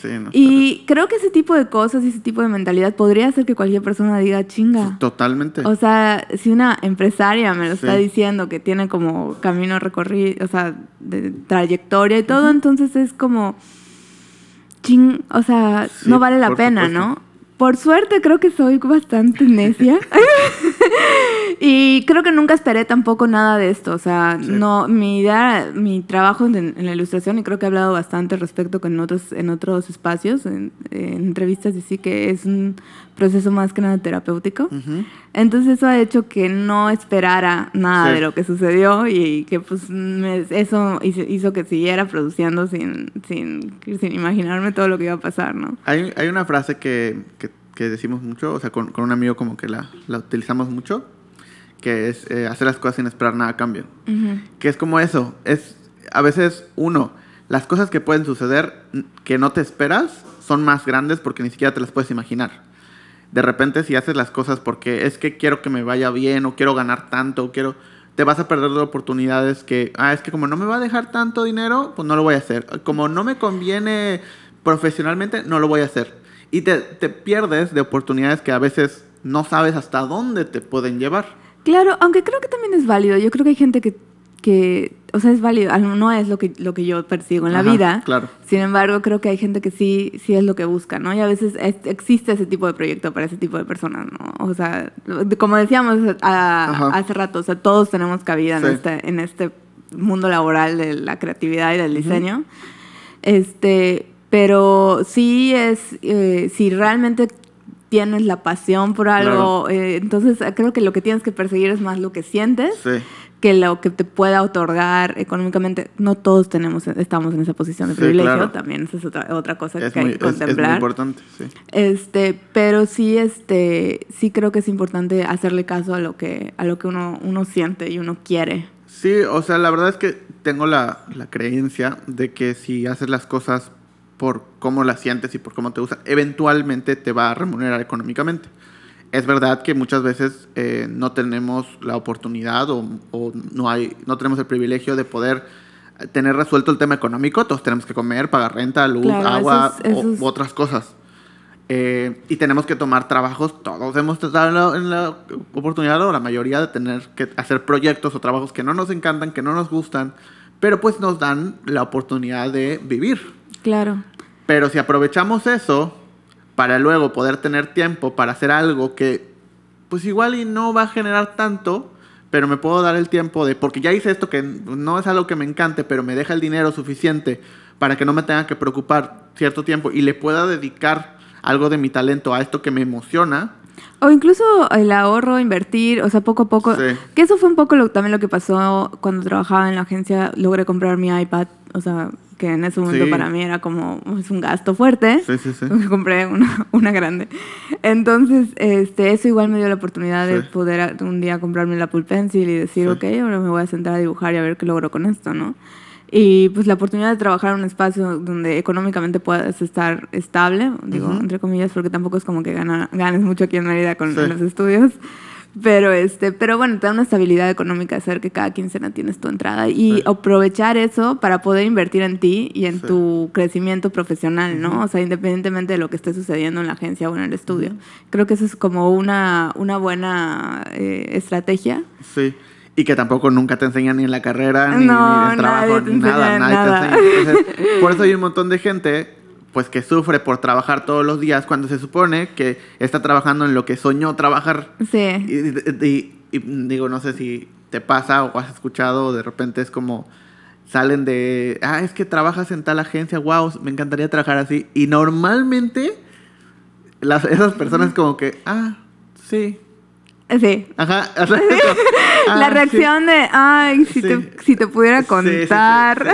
Sí, no. Y creo que ese tipo de cosas y ese tipo de mentalidad podría hacer que cualquier persona diga, chinga. Totalmente. O sea, si una empresaria me lo está diciendo que tiene como camino recorrido, o sea, de trayectoria y todo, entonces es como, ching, o sea, Sí, no vale la pena, supuesto. ¿no? Por suerte creo que soy bastante necia. y creo que nunca esperé tampoco nada de esto. O sea, Sí. no, mi idea, mi trabajo en, en la ilustración, y creo que he hablado bastante al respecto con otros, en otros espacios, en, en entrevistas, y sí que es un proceso más que nada terapéutico. Ujú. Entonces eso ha hecho que no esperara nada Sí. de lo que sucedió y que pues me- eso hizo, hizo que siguiera produciendo sin, sin, sin imaginarme todo lo que iba a pasar, ¿no? Hay, hay una frase que, que- que decimos mucho, o sea, con, con un amigo como que la, la utilizamos mucho, que es eh, hacer las cosas sin esperar nada a cambio. Ujú. Que es como eso, es a veces uno, las cosas que pueden suceder que no te esperas son más grandes porque ni siquiera te las puedes imaginar. De repente si haces las cosas porque es que quiero que me vaya bien o quiero ganar tanto o quiero te vas a perder de oportunidades que ah es que como no me va a dejar tanto dinero pues no lo voy a hacer. Como no me conviene profesionalmente no lo voy a hacer. Y te, te pierdes de oportunidades que a veces no sabes hasta dónde te pueden llevar. Claro, aunque creo que también es válido. Yo creo que hay gente que, que o sea, es válido. No es lo que, lo que yo persigo en la vida. claro. Sin embargo, creo que hay gente que sí, sí es lo que busca, ¿no? Y a veces es- existe ese tipo de proyecto para ese tipo de personas, ¿no? O sea, como decíamos a- hace rato, o sea, todos tenemos cabida Sí. en, este, en este mundo laboral de la creatividad y del diseño. Este, pero sí es, eh, si realmente tienes la pasión por algo, eh, entonces eh, creo que lo que tienes que perseguir es más lo que sientes sí que lo que te pueda otorgar económicamente. No todos tenemos, estamos en esa posición de Sí, privilegio, claro. también esa es otra, otra cosa es que muy, hay que es- es muy contemplar. importante sí Este, pero sí, este, sí creo que es importante hacerle caso a lo que, a lo que uno, uno siente y uno quiere. Sí, o sea, la verdad es que tengo la, la creencia de que si haces las cosas por cómo las sientes y por cómo te gustan, eventualmente te va a remunerar económicamente. Es verdad que muchas veces eh, no tenemos la oportunidad o, o no, hay, no tenemos el privilegio de poder eh, tener resuelto el tema económico. Todos tenemos que comer, pagar renta, luz, Claro, agua eso es- o- eso es- u otras cosas. Eh, y tenemos que tomar trabajos, todos hemos la, en la oportunidad o la mayoría de tener que hacer proyectos o trabajos que no nos encantan, que no nos gustan, pero pues nos dan la oportunidad de vivir. Claro. Pero si aprovechamos eso para luego poder tener tiempo para hacer algo que pues igual y no va a generar tanto, pero me puedo dar el tiempo de, porque ya hice esto que no es algo que me encante, pero me deja el dinero suficiente para que no me tenga que preocupar cierto tiempo y le pueda dedicar algo de mi talento a esto que me emociona. O incluso el ahorro, invertir, o sea, poco a poco. Sí. Que eso fue un poco lo, también lo que pasó cuando trabajaba en la agencia. Logré comprar mi iPad, o sea, que en ese momento Sí. para mí era como, es un gasto fuerte. Sí, sí, sí. Compré una, una grande. Entonces, este, eso igual me dio la oportunidad de Sí. poder a- un día comprarme el Apple Pencil y decir, Sí. ok, ahora me voy a sentar a dibujar y a ver qué logro con esto, ¿no? Y pues la oportunidad de trabajar en un espacio donde económicamente puedas estar estable, digo, Ujú. entre comillas, porque tampoco es como que gana- ganes mucho aquí en Mérida con los estudios. Pero este, pero bueno, te da una estabilidad económica hacer que cada quincena tienes tu entrada y Sí. aprovechar eso para poder invertir en ti y en Sí. tu crecimiento profesional, ¿no? O sea, independientemente de lo que esté sucediendo en la agencia o en el estudio. Creo que eso es como una, una buena eh, estrategia. Sí. Y que tampoco nunca te enseñan ni en la carrera, ni, No, ni en trabajo, nadie te ni nada, nadie nada. te enseña. Entonces, por eso hay un montón de gente pues que sufre por trabajar todos los días cuando se supone que está trabajando en lo que soñó trabajar. Sí. Y, y- y digo, no sé si te pasa o has escuchado, de repente es como salen de, ah, es que trabajas en tal agencia, wow, me encantaría trabajar así. Y normalmente las, esas personas como que, ah, sí. Sí. Ajá. ah, la sí. reacción de, ay, si, Sí. te, si te pudiera contar.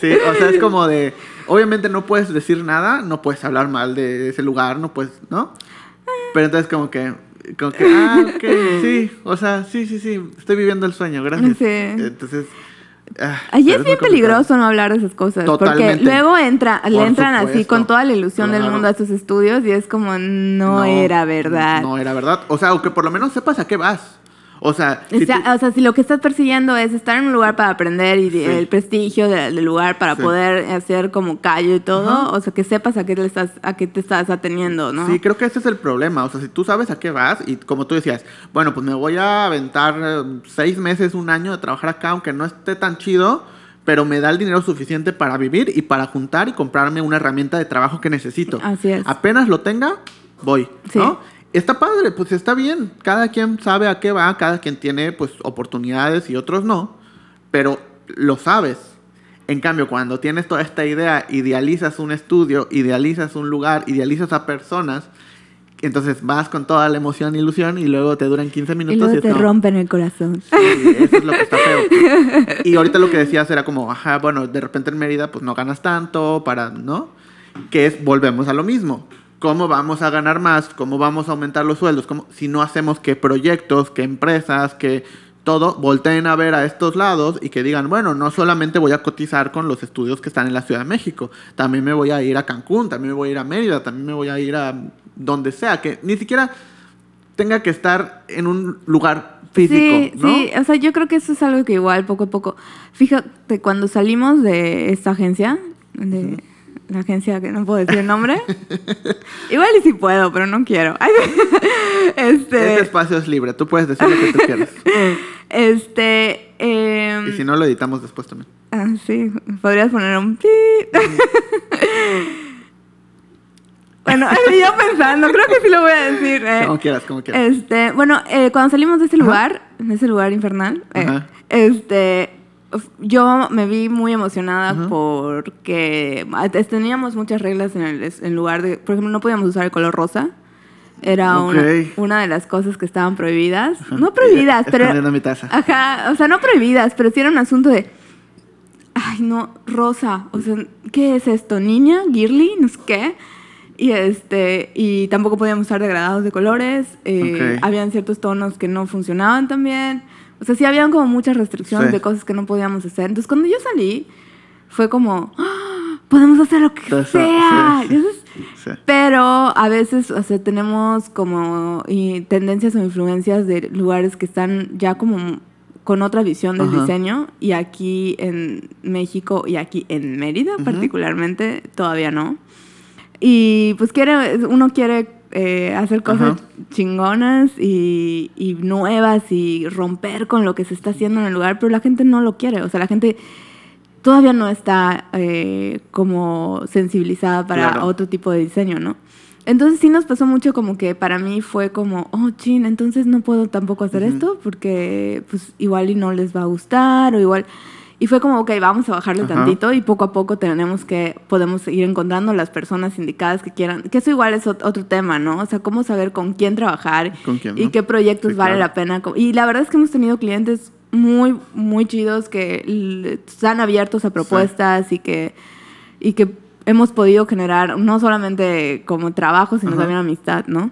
Sí, o sea, es como de, obviamente no puedes decir nada, no puedes hablar mal de ese lugar, no puedes, ¿no? Pero entonces como que, como que, ah, ok, sí, o sea, sí, sí, sí, estoy viviendo el sueño, gracias. Sí. Entonces, ah, Allí pero es bien peligroso no hablar de esas cosas. Totalmente. Porque luego entra, le entran así con toda la ilusión del mundo a estos estudios y es como, no, era verdad. No era verdad. O sea, o que por lo menos sepas a qué vas. O sea, O si sea, tú- o sea, si lo que estás persiguiendo es estar en un lugar para aprender y Sí. el prestigio de- del lugar para Sí. poder hacer como callo y todo, Ajá. o sea, que sepas a qué, le estás, a qué te estás ateniendo, ¿no? Sí, creo que ese es el problema. O sea, si tú sabes a qué vas y como tú decías, bueno, pues me voy a aventar eh, seis meses, un año de trabajar acá, aunque no esté tan chido, pero me da el dinero suficiente para vivir y para juntar y comprarme una herramienta de trabajo que necesito. Así es. Apenas lo tenga, voy, Sí. ¿no? Está padre, pues está bien. Cada quien sabe a qué va, cada quien tiene pues oportunidades y otros no, pero lo sabes. En cambio, cuando tienes toda esta idea, idealizas un estudio, idealizas un lugar, idealizas a personas, entonces vas con toda la emoción e ilusión y luego te duran 15 y minutos luego es te rompen el corazón. Sí, eso es lo que está feo. Y ahorita lo que decías era como, ajá, bueno, de repente en Mérida pues no ganas tanto para, ¿no? Que es, volvemos a lo mismo. ¿Cómo vamos a ganar más? ¿Cómo vamos a aumentar los sueldos? ¿Cómo, si no hacemos que proyectos, que empresas, que todo volteen a ver a estos lados y que digan, bueno, no solamente voy a cotizar con los estudios que están en la Ciudad de México, también me voy a ir a Cancún, también me voy a ir a Mérida, también me voy a ir a donde sea, que ni siquiera tenga que estar en un lugar físico, sí, ¿no? sí, o sea, yo creo que eso es algo que igual poco a poco, fíjate, cuando salimos de esta agencia, de la agencia que no puedo decir el nombre, igual y si puedo, pero no quiero. Este este, espacio es libre, tú puedes decir lo que tú quieras. este, em, Y si no, lo editamos después también. ah, sí, podrías poner un pi. bueno, yo pensando, creo que sí lo voy a decir. eh. Como quieras, como quieras. Este, bueno, eh, cuando salimos de ese Ajá. lugar, de ese lugar infernal, eh, este, yo me vi muy emocionada Ajá. porque ah, es- teníamos muchas reglas en el en lugar de, por ejemplo, no podíamos usar el color rosa. Era una, de las cosas que estaban prohibidas. No prohibidas, pero... Mi taza. Ajá, o sea, no prohibidas, pero sí era un asunto de... Ay, no, rosa. O sea, ¿qué es esto? ¿Niña? ¿Girly? No sé qué. Y, este, y tampoco podíamos usar degradados de colores. eh. Habían ciertos tonos que no funcionaban también. O sea, sí habían como muchas restricciones Sí. de cosas que no podíamos hacer. Entonces, cuando yo salí, fue como... ¡Ah! Podemos hacer lo que Entonces, sea. sí, sí. Pero a veces, o sea, tenemos como y tendencias o influencias de lugares que están ya como con otra visión del Ajá. diseño y aquí en México y aquí en Mérida Ujú. particularmente todavía no. Y pues quiere, uno quiere eh, hacer cosas Ajá. chingonas y, y nuevas y romper con lo que se está haciendo en el lugar, pero la gente no lo quiere. O sea, la gente todavía no está eh, como sensibilizada para Claro. otro tipo de diseño, ¿no? Entonces sí nos pasó mucho como que para mí fue como, oh, chin, entonces no puedo tampoco hacer esto porque pues igual y no les va a gustar o igual... Y fue como, ok, vamos a bajarle Ajá. tantito y poco a poco tenemos que, podemos ir encontrando las personas indicadas que quieran, que eso igual es ot- otro tema, ¿no? O sea, cómo saber con quién trabajar ¿Con quién, y no? qué proyectos Sí, vale claro. la pena. Y la verdad es que hemos tenido clientes muy, muy chidos que están abiertos a propuestas y que, y que hemos podido generar no solamente como trabajo, sino Ajá. también amistad, ¿no?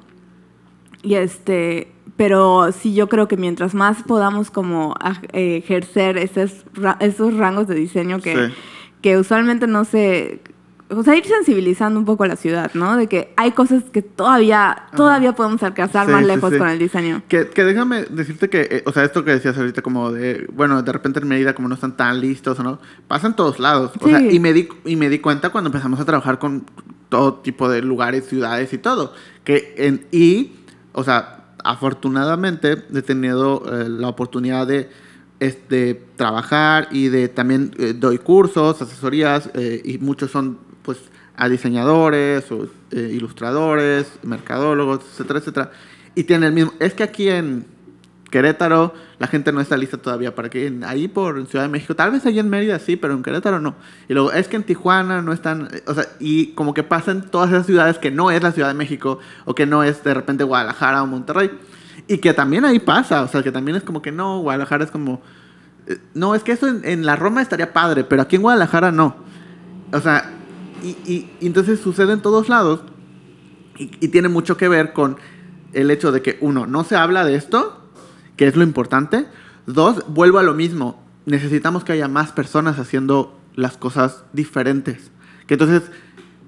Y este, pero sí yo creo que mientras más podamos como eh, ejercer esos, esos rangos de diseño que, Sí. que usualmente no se... O sea, ir sensibilizando un poco a la ciudad, ¿no? De que hay cosas que todavía, todavía podemos alcanzar Sí, más lejos sí. con el diseño. Que, que déjame decirte que, eh, o sea, esto que decías ahorita, como de, bueno, de repente en Mérida, como no están tan listos o no, pasa en todos lados. O sea, y me, di, y me di cuenta cuando empezamos a trabajar con todo tipo de lugares, ciudades y todo. Que en, y, o sea, afortunadamente he tenido eh, la oportunidad de este, trabajar y de también eh, doy cursos, asesorías, eh, y muchos son, pues, a diseñadores, o, ilustradores, mercadólogos, etcétera, etcétera. Y tienen el mismo. Es que aquí en Querétaro la gente no está lista todavía para que ahí por Ciudad de México, tal vez ahí en Mérida sí, pero en Querétaro no. Y luego es que en Tijuana no están, o sea, y como que pasan todas esas ciudades que no es la Ciudad de México o que no es de repente Guadalajara o Monterrey. Y que también ahí pasa, o sea, que también es como que no, Guadalajara es como... eh, No, es que eso en, la Roma estaría padre, pero aquí en Guadalajara no. O sea, y, y- entonces sucede en todos lados y tiene mucho que ver con el hecho de que, uno, no se habla de esto, que es lo importante. Dos, vuelvo a lo mismo. Necesitamos que haya más personas haciendo las cosas diferentes. Que entonces,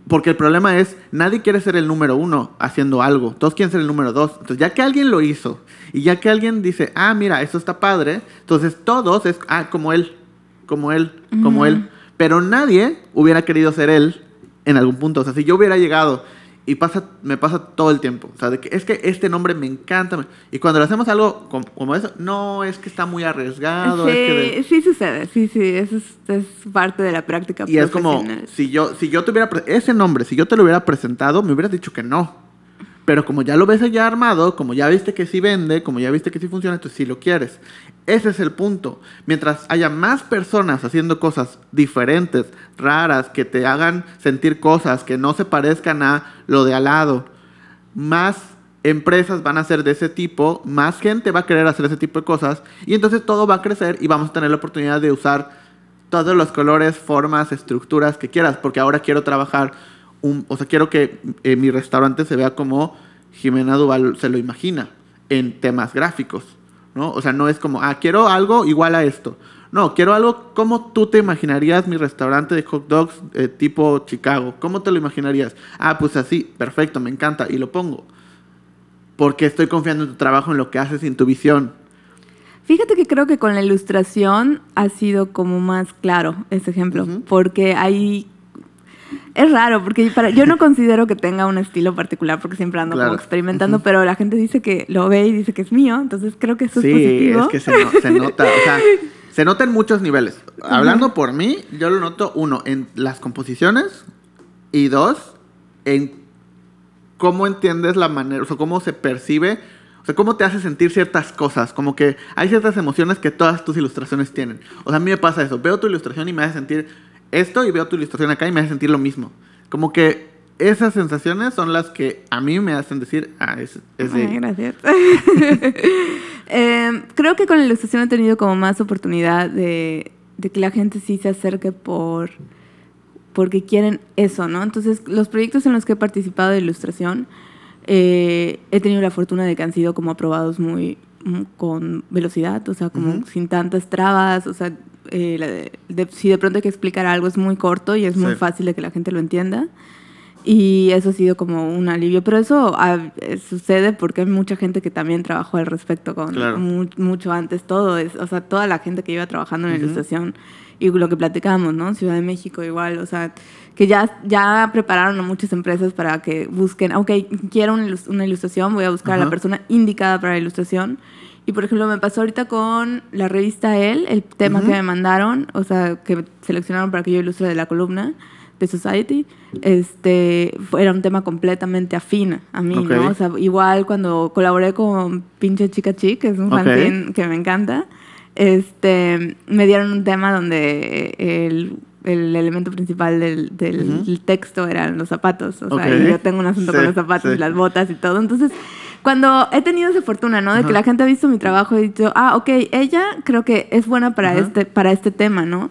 porque el problema es, nadie quiere ser el número uno haciendo algo. Todos quieren ser el número dos. Entonces, ya que alguien lo hizo y ya que alguien dice, ah, mira, esto está padre, entonces todos es, ah, como él, como él, como él. Pero nadie hubiera querido ser él en algún punto. O sea, si yo hubiera llegado y pasa, me pasa todo el tiempo. O sea, de que es que este nombre me encanta. Y cuando le hacemos algo com- como, eso, no, es que está muy arriesgado. Sí, es que de- sí sucede, sí, sí, eso es, es parte de la práctica y es como, si yo, si yo pre- ese nombre, si yo te lo hubiera presentado, me hubieras dicho que no. Pero como ya lo ves allá armado, como ya viste que sí vende, como ya viste que sí funciona, entonces sí lo quieres. Ese es el punto. Mientras haya más personas haciendo cosas diferentes, raras, que te hagan sentir cosas que no se parezcan a lo de al lado, más empresas van a ser de ese tipo, más gente va a querer hacer ese tipo de cosas, y entonces todo va a crecer y vamos a tener la oportunidad de usar todos los colores, formas, estructuras que quieras, porque ahora quiero trabajar, un, o sea, quiero que eh, mi restaurante se vea como Jimena Duval se lo imagina, en temas gráficos, ¿no? O sea, no es como, ah, quiero algo igual a esto. No, quiero algo como tú te imaginarías mi restaurante de hot dogs eh, tipo Chicago. ¿Cómo te lo imaginarías? Ah, pues así, perfecto, me encanta, y lo pongo. Porque estoy confiando en tu trabajo, en lo que haces y en tu visión. Fíjate que creo que con la ilustración ha sido como más claro ese ejemplo, porque hay... Es raro, porque para, yo no considero que tenga un estilo particular, porque siempre ando Claro. como experimentando, pero la gente dice que lo ve y dice que es mío, entonces creo que eso sí, es positivo. es que se, no- se nota, o sea, se nota en muchos niveles. Hablando por mí, yo lo noto, uno, en las composiciones y dos, en cómo entiendes la manera, o sea, cómo se percibe, o sea, cómo te hace sentir ciertas cosas, como que hay ciertas emociones que todas tus ilustraciones tienen. O sea, a mí me pasa eso, veo tu ilustración y me hace sentir esto y veo tu ilustración acá y me hace sentir lo mismo. Como que esas sensaciones son las que a mí me hacen decir, ah, es, es de Ay, gracias. Eh, creo que con la ilustración he tenido como más oportunidad de, de que la gente sí se acerque por porque quieren eso, ¿no? Entonces, los proyectos en los que he participado de ilustración, eh, he tenido la fortuna de que han sido como aprobados muy mm, con velocidad, o sea, como sin tantas trabas, o sea, eh, la de- de- si de pronto hay que explicar algo es muy corto y es muy Sí. fácil de que la gente lo entienda. Y eso ha sido como un alivio. Pero eso ah, eh, sucede porque hay mucha gente que también trabajó al respecto con Claro. mu- mucho antes. Todo es, o sea, toda la gente que iba trabajando en Ujú. ilustración y lo que platicamos, ¿no? Ciudad de México igual, o sea, que ya, ya prepararon a muchas empresas para que busquen, ok, quiero una, ilus- una ilustración, voy a buscar a la persona indicada para la ilustración. Y por ejemplo, me pasó ahorita con la revista El, el tema Ujú. que me mandaron, o sea, que seleccionaron para que yo ilustre de la columna de Society, este, era un tema completamente afín a mí, Ok. ¿no? O sea, igual cuando colaboré con Pinche Chica Chic, que es un Ok. fanzine que me encanta, este, me dieron un tema donde el, el elemento principal del, del Ujú. texto eran los zapatos. O sea, Ok. y yo tengo un asunto con Sí, los zapatos sí. y las botas y todo. Entonces, cuando he tenido esa fortuna, ¿no? De Ajá. que la gente ha visto mi trabajo y dicho, ah, ok, ella creo que es buena para, Ajá. este, para este tema, ¿no?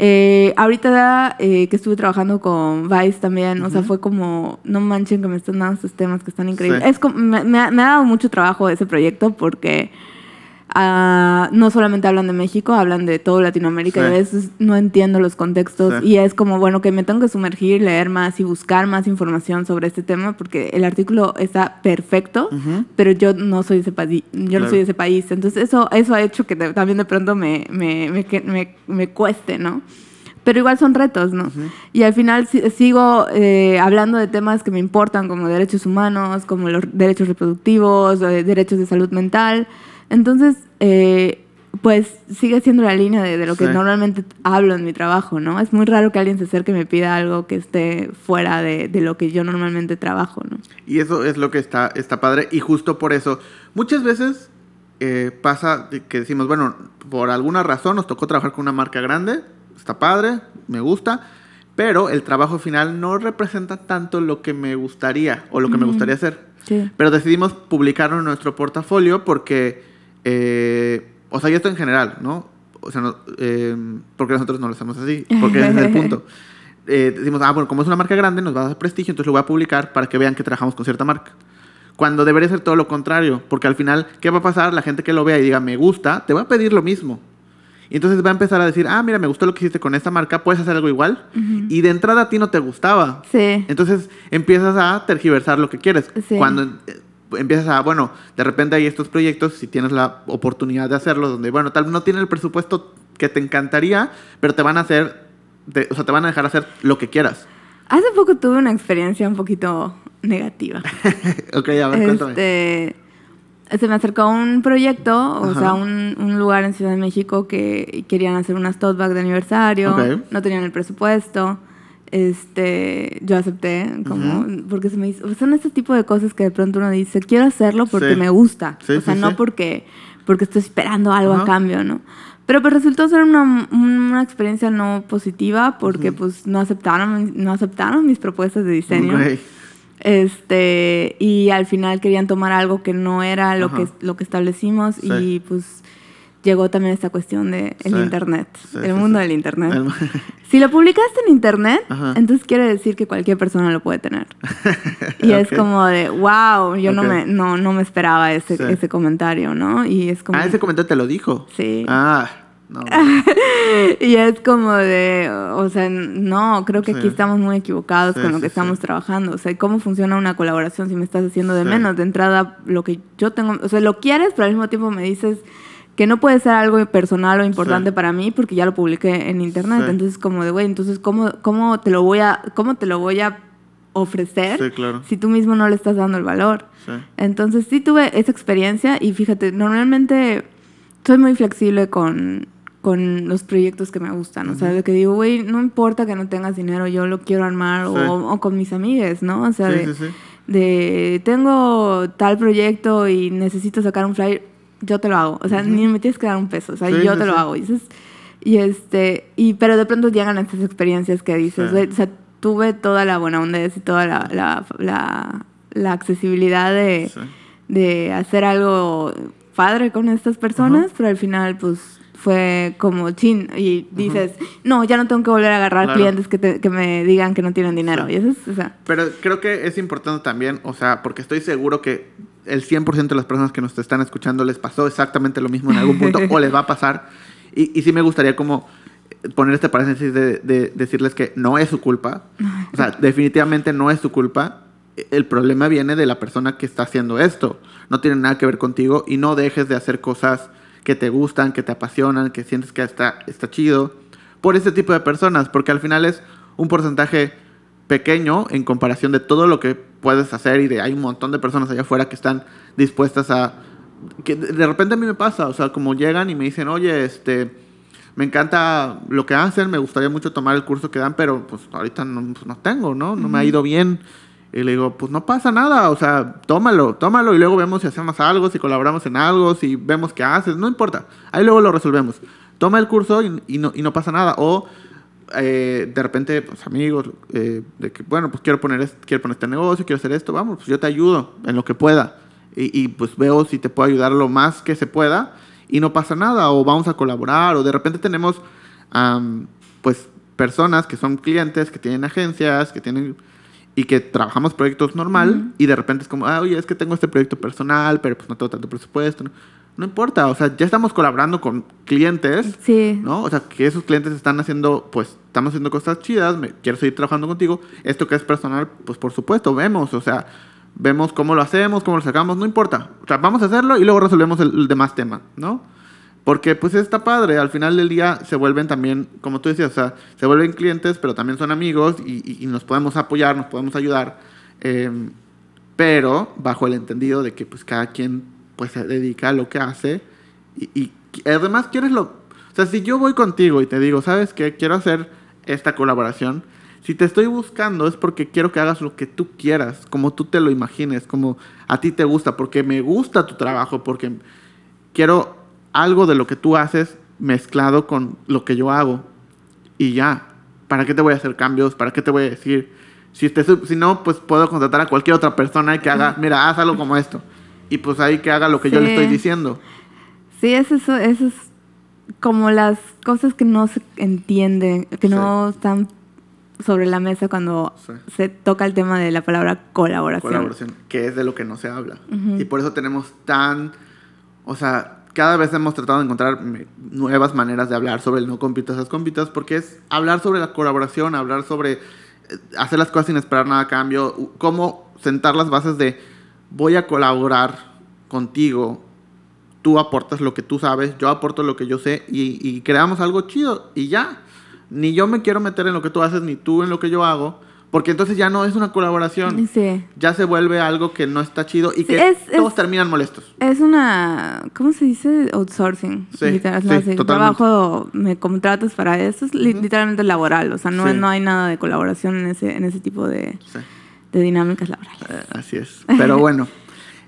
Eh, ahorita eh, que estuve trabajando con Vice también, o sea, fue como, no manchen que me están dando estos temas que están increíbles. Sí. Es como- me, me ha, me ha dado mucho trabajo ese proyecto porque no solamente hablan de México, hablan de todo Latinoamérica Sí. y a veces no entiendo los contextos Sí. y es como, bueno, que me tengo que sumergir, leer más y buscar más información sobre este tema porque el artículo está perfecto, pero yo no soy de ese país, yo no Claro. soy de ese país. Entonces eso, eso ha hecho que también de pronto me, me, me, cueste, ¿no? Pero igual son retos, ¿no? Y al final si- sigo eh, hablando de temas que me importan, como derechos humanos, como los derechos reproductivos, eh, derechos de salud mental. Entonces, eh, pues sigue siendo la línea de, de lo que Sí. normalmente hablo en mi trabajo, ¿no? Es muy raro que alguien se acerque y me pida algo que esté fuera de, de lo que yo normalmente trabajo, ¿no? Y eso es lo que está, está padre. Y justo por eso, muchas veces eh, pasa que decimos, bueno, por alguna razón nos tocó trabajar con una marca grande, está padre, me gusta, pero el trabajo final no representa tanto lo que me gustaría o lo que me gustaría hacer. Sí. Pero decidimos publicarlo en nuestro portafolio porque, eh, o sea, y esto en general, ¿no? O sea, no, eh, porque nosotros no lo hacemos así, porque ese es el punto. Eh, decimos, ah, bueno, como es una marca grande, nos va a dar prestigio, entonces lo voy a publicar para que vean que trabajamos con cierta marca. Cuando debería ser todo lo contrario, porque al final, ¿qué va a pasar? La gente que lo vea y diga, me gusta, te va a pedir lo mismo. Y entonces va a empezar a decir, ah, mira, me gustó lo que hiciste con esta marca, puedes hacer algo igual. Y de entrada a ti no te gustaba. Sí. Entonces empiezas a tergiversar lo que quieres. Sí. Cuando empiezas a, bueno, de repente hay estos proyectos, si tienes la oportunidad de hacerlo, donde, bueno, tal vez no tienen el presupuesto que te encantaría, pero te van a hacer, te- o sea, te van a dejar hacer lo que quieras. Hace poco tuve una experiencia un poquito negativa. ok, a ver, cuéntame. Este, se me acercó un proyecto, o Ajá. sea, un, un lugar en Ciudad de México que querían hacer unas tote bag de aniversario, no tenían el presupuesto. Este, yo acepté, como, porque se me hizo, son este tipo de cosas que de pronto uno dice, quiero hacerlo porque Sí. me gusta, Sí, o sea, sí, no porque, porque estoy esperando algo a cambio, ¿no? Pero pues resultó ser una, una experiencia no positiva porque pues no aceptaron, no aceptaron mis propuestas de diseño. Este, y al final querían tomar algo que no era lo, que, lo que establecimos y pues llegó también esta cuestión de el Sí. internet, Sí, el mundo sí. del internet. El- Si lo publicaste en internet, Ajá. entonces quiere decir que cualquier persona lo puede tener. Y es Ok. como de, wow, yo no, Ok. me, no, no me esperaba ese, ese comentario, ¿no? Y es como... Ah, ese comentario te lo dijo. Sí. Ah, no. Y es como de, o sea, no, creo que Sí. aquí estamos muy equivocados Sí, con lo sí, que estamos sí. trabajando. O sea, ¿cómo funciona una colaboración si me estás haciendo de menos? De entrada, lo que yo tengo, o sea, lo quieres, pero al mismo tiempo me dices que no puede ser algo personal o importante Sí. para mí porque ya lo publiqué en internet. Sí. Entonces, como de, güey, entonces, ¿cómo, ¿cómo te lo voy a, cómo te lo voy a ofrecer Sí, claro. si tú mismo no le estás dando el valor? Entonces sí tuve esa experiencia y fíjate, normalmente soy muy flexible con, con los proyectos que me gustan. O sea, de que digo, güey, no importa que no tengas dinero, yo lo quiero armar o, o con mis amigues, ¿no? O sea, de tengo tal proyecto y necesito sacar un flyer, yo te lo hago. O sea, ni me tienes que dar un peso, o sea, Sí, yo sí, te lo sí. hago. Y, dices- y este, y, pero de pronto llegan estas experiencias que dices, o sea, tuve toda la buena onda y toda la, la, la, la accesibilidad de, de hacer algo padre con estas personas, pero al final, pues fue como chin y dices, no, ya no tengo que volver a agarrar Claro. clientes que, te- que me digan que no tienen dinero. Sí. Y eso es, o sea, Pero creo que es importante también, o sea, porque estoy seguro que el 100% de las personas que nos están escuchando les pasó exactamente lo mismo en algún punto o les va a pasar. Y, y sí me gustaría como poner este paréntesis de, de decirles que no es su culpa. O sea, definitivamente no es su culpa. El problema viene de la persona que está haciendo esto. No tiene nada que ver contigo y no dejes de hacer cosas que te gustan, que te apasionan, que sientes que está, está chido por este tipo de personas, porque al final es un porcentaje pequeño en comparación de todo lo que puedes hacer y de hay un montón de personas allá afuera que están dispuestas a que de repente a mí me pasa, o sea, como llegan y me dicen, "Oye, este me encanta lo que hacen, me gustaría mucho tomar el curso que dan, pero pues ahorita no, pues, no tengo, ¿no? No me ha ido bien." Y le digo, "Pues no pasa nada, o sea, tómalo, tómalo y luego vemos si hacemos algo, si colaboramos en algo, si vemos qué haces, no importa. Ahí luego lo resolvemos. Toma el curso y, no, y no pasa nada. O eh, de repente, pues amigos, eh, de que, bueno, pues quiero poner, este, quiero poner este negocio, quiero hacer esto, vamos, pues yo te ayudo en lo que pueda. Y, pues veo si te puedo ayudar lo más que se pueda y no pasa nada. O vamos a colaborar, o de repente tenemos, am, pues, personas que son clientes, que tienen agencias, que tienen y que trabajamos proyectos normal y de repente es como, ah, oye, es que tengo este proyecto personal, pero pues no tengo tanto presupuesto. No, No importa, o sea, ya estamos colaborando con clientes, sí. ¿no? O sea, que esos clientes están haciendo, pues, estamos haciendo cosas chidas, me, quiero seguir trabajando contigo. Esto que es personal, pues, por supuesto, vemos, o sea, vemos cómo lo hacemos, cómo lo sacamos, no importa. O sea, vamos a hacerlo y luego resolvemos el, el demás tema, ¿no? Porque, pues, está padre. Al final del día se vuelven también, como tú decías, o sea, se vuelven clientes, pero también son amigos y, y- y nos podemos apoyar, nos podemos ayudar. eh, pero bajo el entendido de que, pues, cada quien, pues, se dedica a lo que hace y, y además quieres lo... O sea, si yo voy contigo y te digo, ¿sabes qué? Quiero hacer esta colaboración. Si te estoy buscando es porque quiero que hagas lo que tú quieras, como tú te lo imagines, como a ti te gusta, porque me gusta tu trabajo, porque... quiero algo de lo que tú haces mezclado con lo que yo hago. Y ya, ¿para qué te voy a hacer cambios? ¿Para qué te voy a decir? Si, te, si no, pues puedo contratar a cualquier otra persona y que haga, mira, haz algo como esto. Y pues ahí que haga lo que yo le estoy diciendo. Sí, eso, eso, eso es como las cosas que no se entienden, que no están sobre la mesa cuando Sí. se toca el tema de la palabra colaboración. colaboración, que es de lo que no se habla. Y por eso tenemos tan, o sea, cada vez hemos tratado de encontrar me- nuevas maneras de hablar sobre el no compitas, haz compitas, porque es hablar sobre la colaboración, hablar sobre eh, hacer las cosas sin esperar nada a cambio, cómo sentar las bases de voy a colaborar contigo, tú aportas lo que tú sabes, yo aporto lo que yo sé y creamos algo chido y ya. Ni yo me quiero meter en lo que tú haces, ni tú en lo que yo hago, porque entonces ya no es una colaboración Sí. ya se vuelve algo que no está chido y que es- todos es- terminan molestos. Es una, ¿cómo se dice? Outsourcing. Sí, literal, sí, no, sí, totalmente. Trabajo, me contratas para eso, es li- literalmente laboral, o sea, no, no hay nada de colaboración en ese, en ese tipo de, de dinámicas laborales. eh, así es. Pero bueno,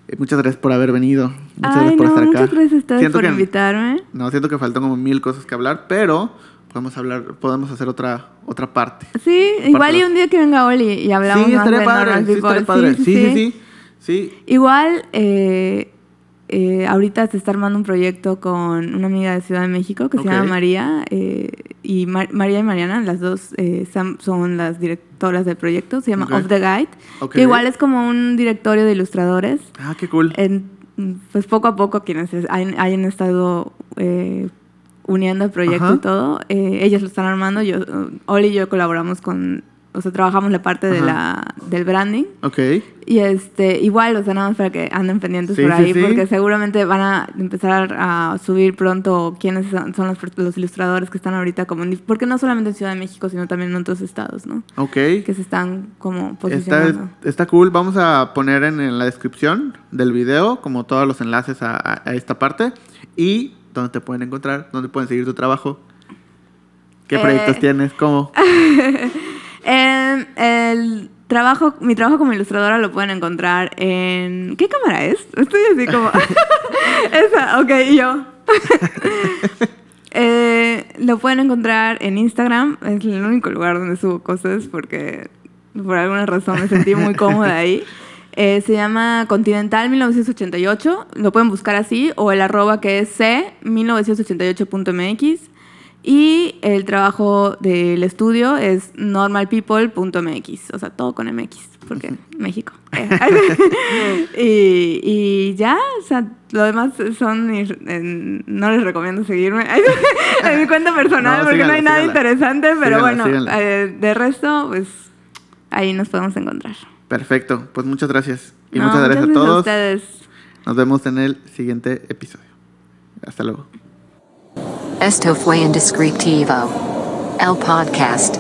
eh, muchas gracias por haber venido. Muchas Ay, gracias por no, estar acá. muchas gracias a ustedes por que- invitarme. No, siento que faltan como mil cosas que hablar, pero podemos hablar, podemos hacer otra, otra parte. Sí, igual y un día que venga Oli y hablamos sí, más estaría padre. Normal Sí, estaría padre. Sí, sí, sí. Sí, Igual, eh, eh, ahorita se está armando un proyecto con una amiga de Ciudad de México que se llama María. eh, y Mar- María y Mariana, las dos eh, son, las directoras del proyecto. Se llama Ok. Off the Guide. Que igual es como un directorio de ilustradores. Ah, qué cool. En- pues poco a poco quienes es- hayan, hayan estado eh, uniendo el proyecto Ajá. y todo, eh, ellas lo están armando. Yo, Oli y yo colaboramos con, o sea, trabajamos la parte de la, del branding. Ok. Y este, igual, o sea, nada más para que anden pendientes Sí, por sí, ahí, sí. porque seguramente van a empezar a subir pronto quiénes son, los, los ilustradores que están ahorita como, porque no solamente en Ciudad de México, sino también en otros estados, ¿no? Ok. Que se están como Está, posicionando. está cool. Vamos a poner en, en la descripción del video como todos los enlaces a, a- a esta parte y dónde te pueden encontrar, dónde pueden seguir tu trabajo, qué Eh. proyectos tienes, cómo. Em, el trabajo, mi trabajo como ilustradora lo pueden encontrar en... ¿Qué cámara es? Estoy así como... Esa, ok, y yo. Eh, lo pueden encontrar en Instagram, es el único lugar donde subo cosas porque por alguna razón me sentí muy cómoda ahí. Eh, se llama Continental 1988, lo pueden buscar así, o el arroba que es c 1988.mx. Y el trabajo del estudio es normalpeople.mx, o sea, todo con MX, porque México. y, y ya, o sea, lo demás son. en- no les recomiendo seguirme en mi cuenta personal No, porque no hay nada síganla. interesante, pero Síganla, bueno, eh, de resto, pues ahí nos podemos encontrar. Perfecto, pues muchas gracias. Y No, muchas gracias a todos. ustedes. Nos vemos en el siguiente episodio. Hasta luego. Esto fue Indescriptivo. El podcast.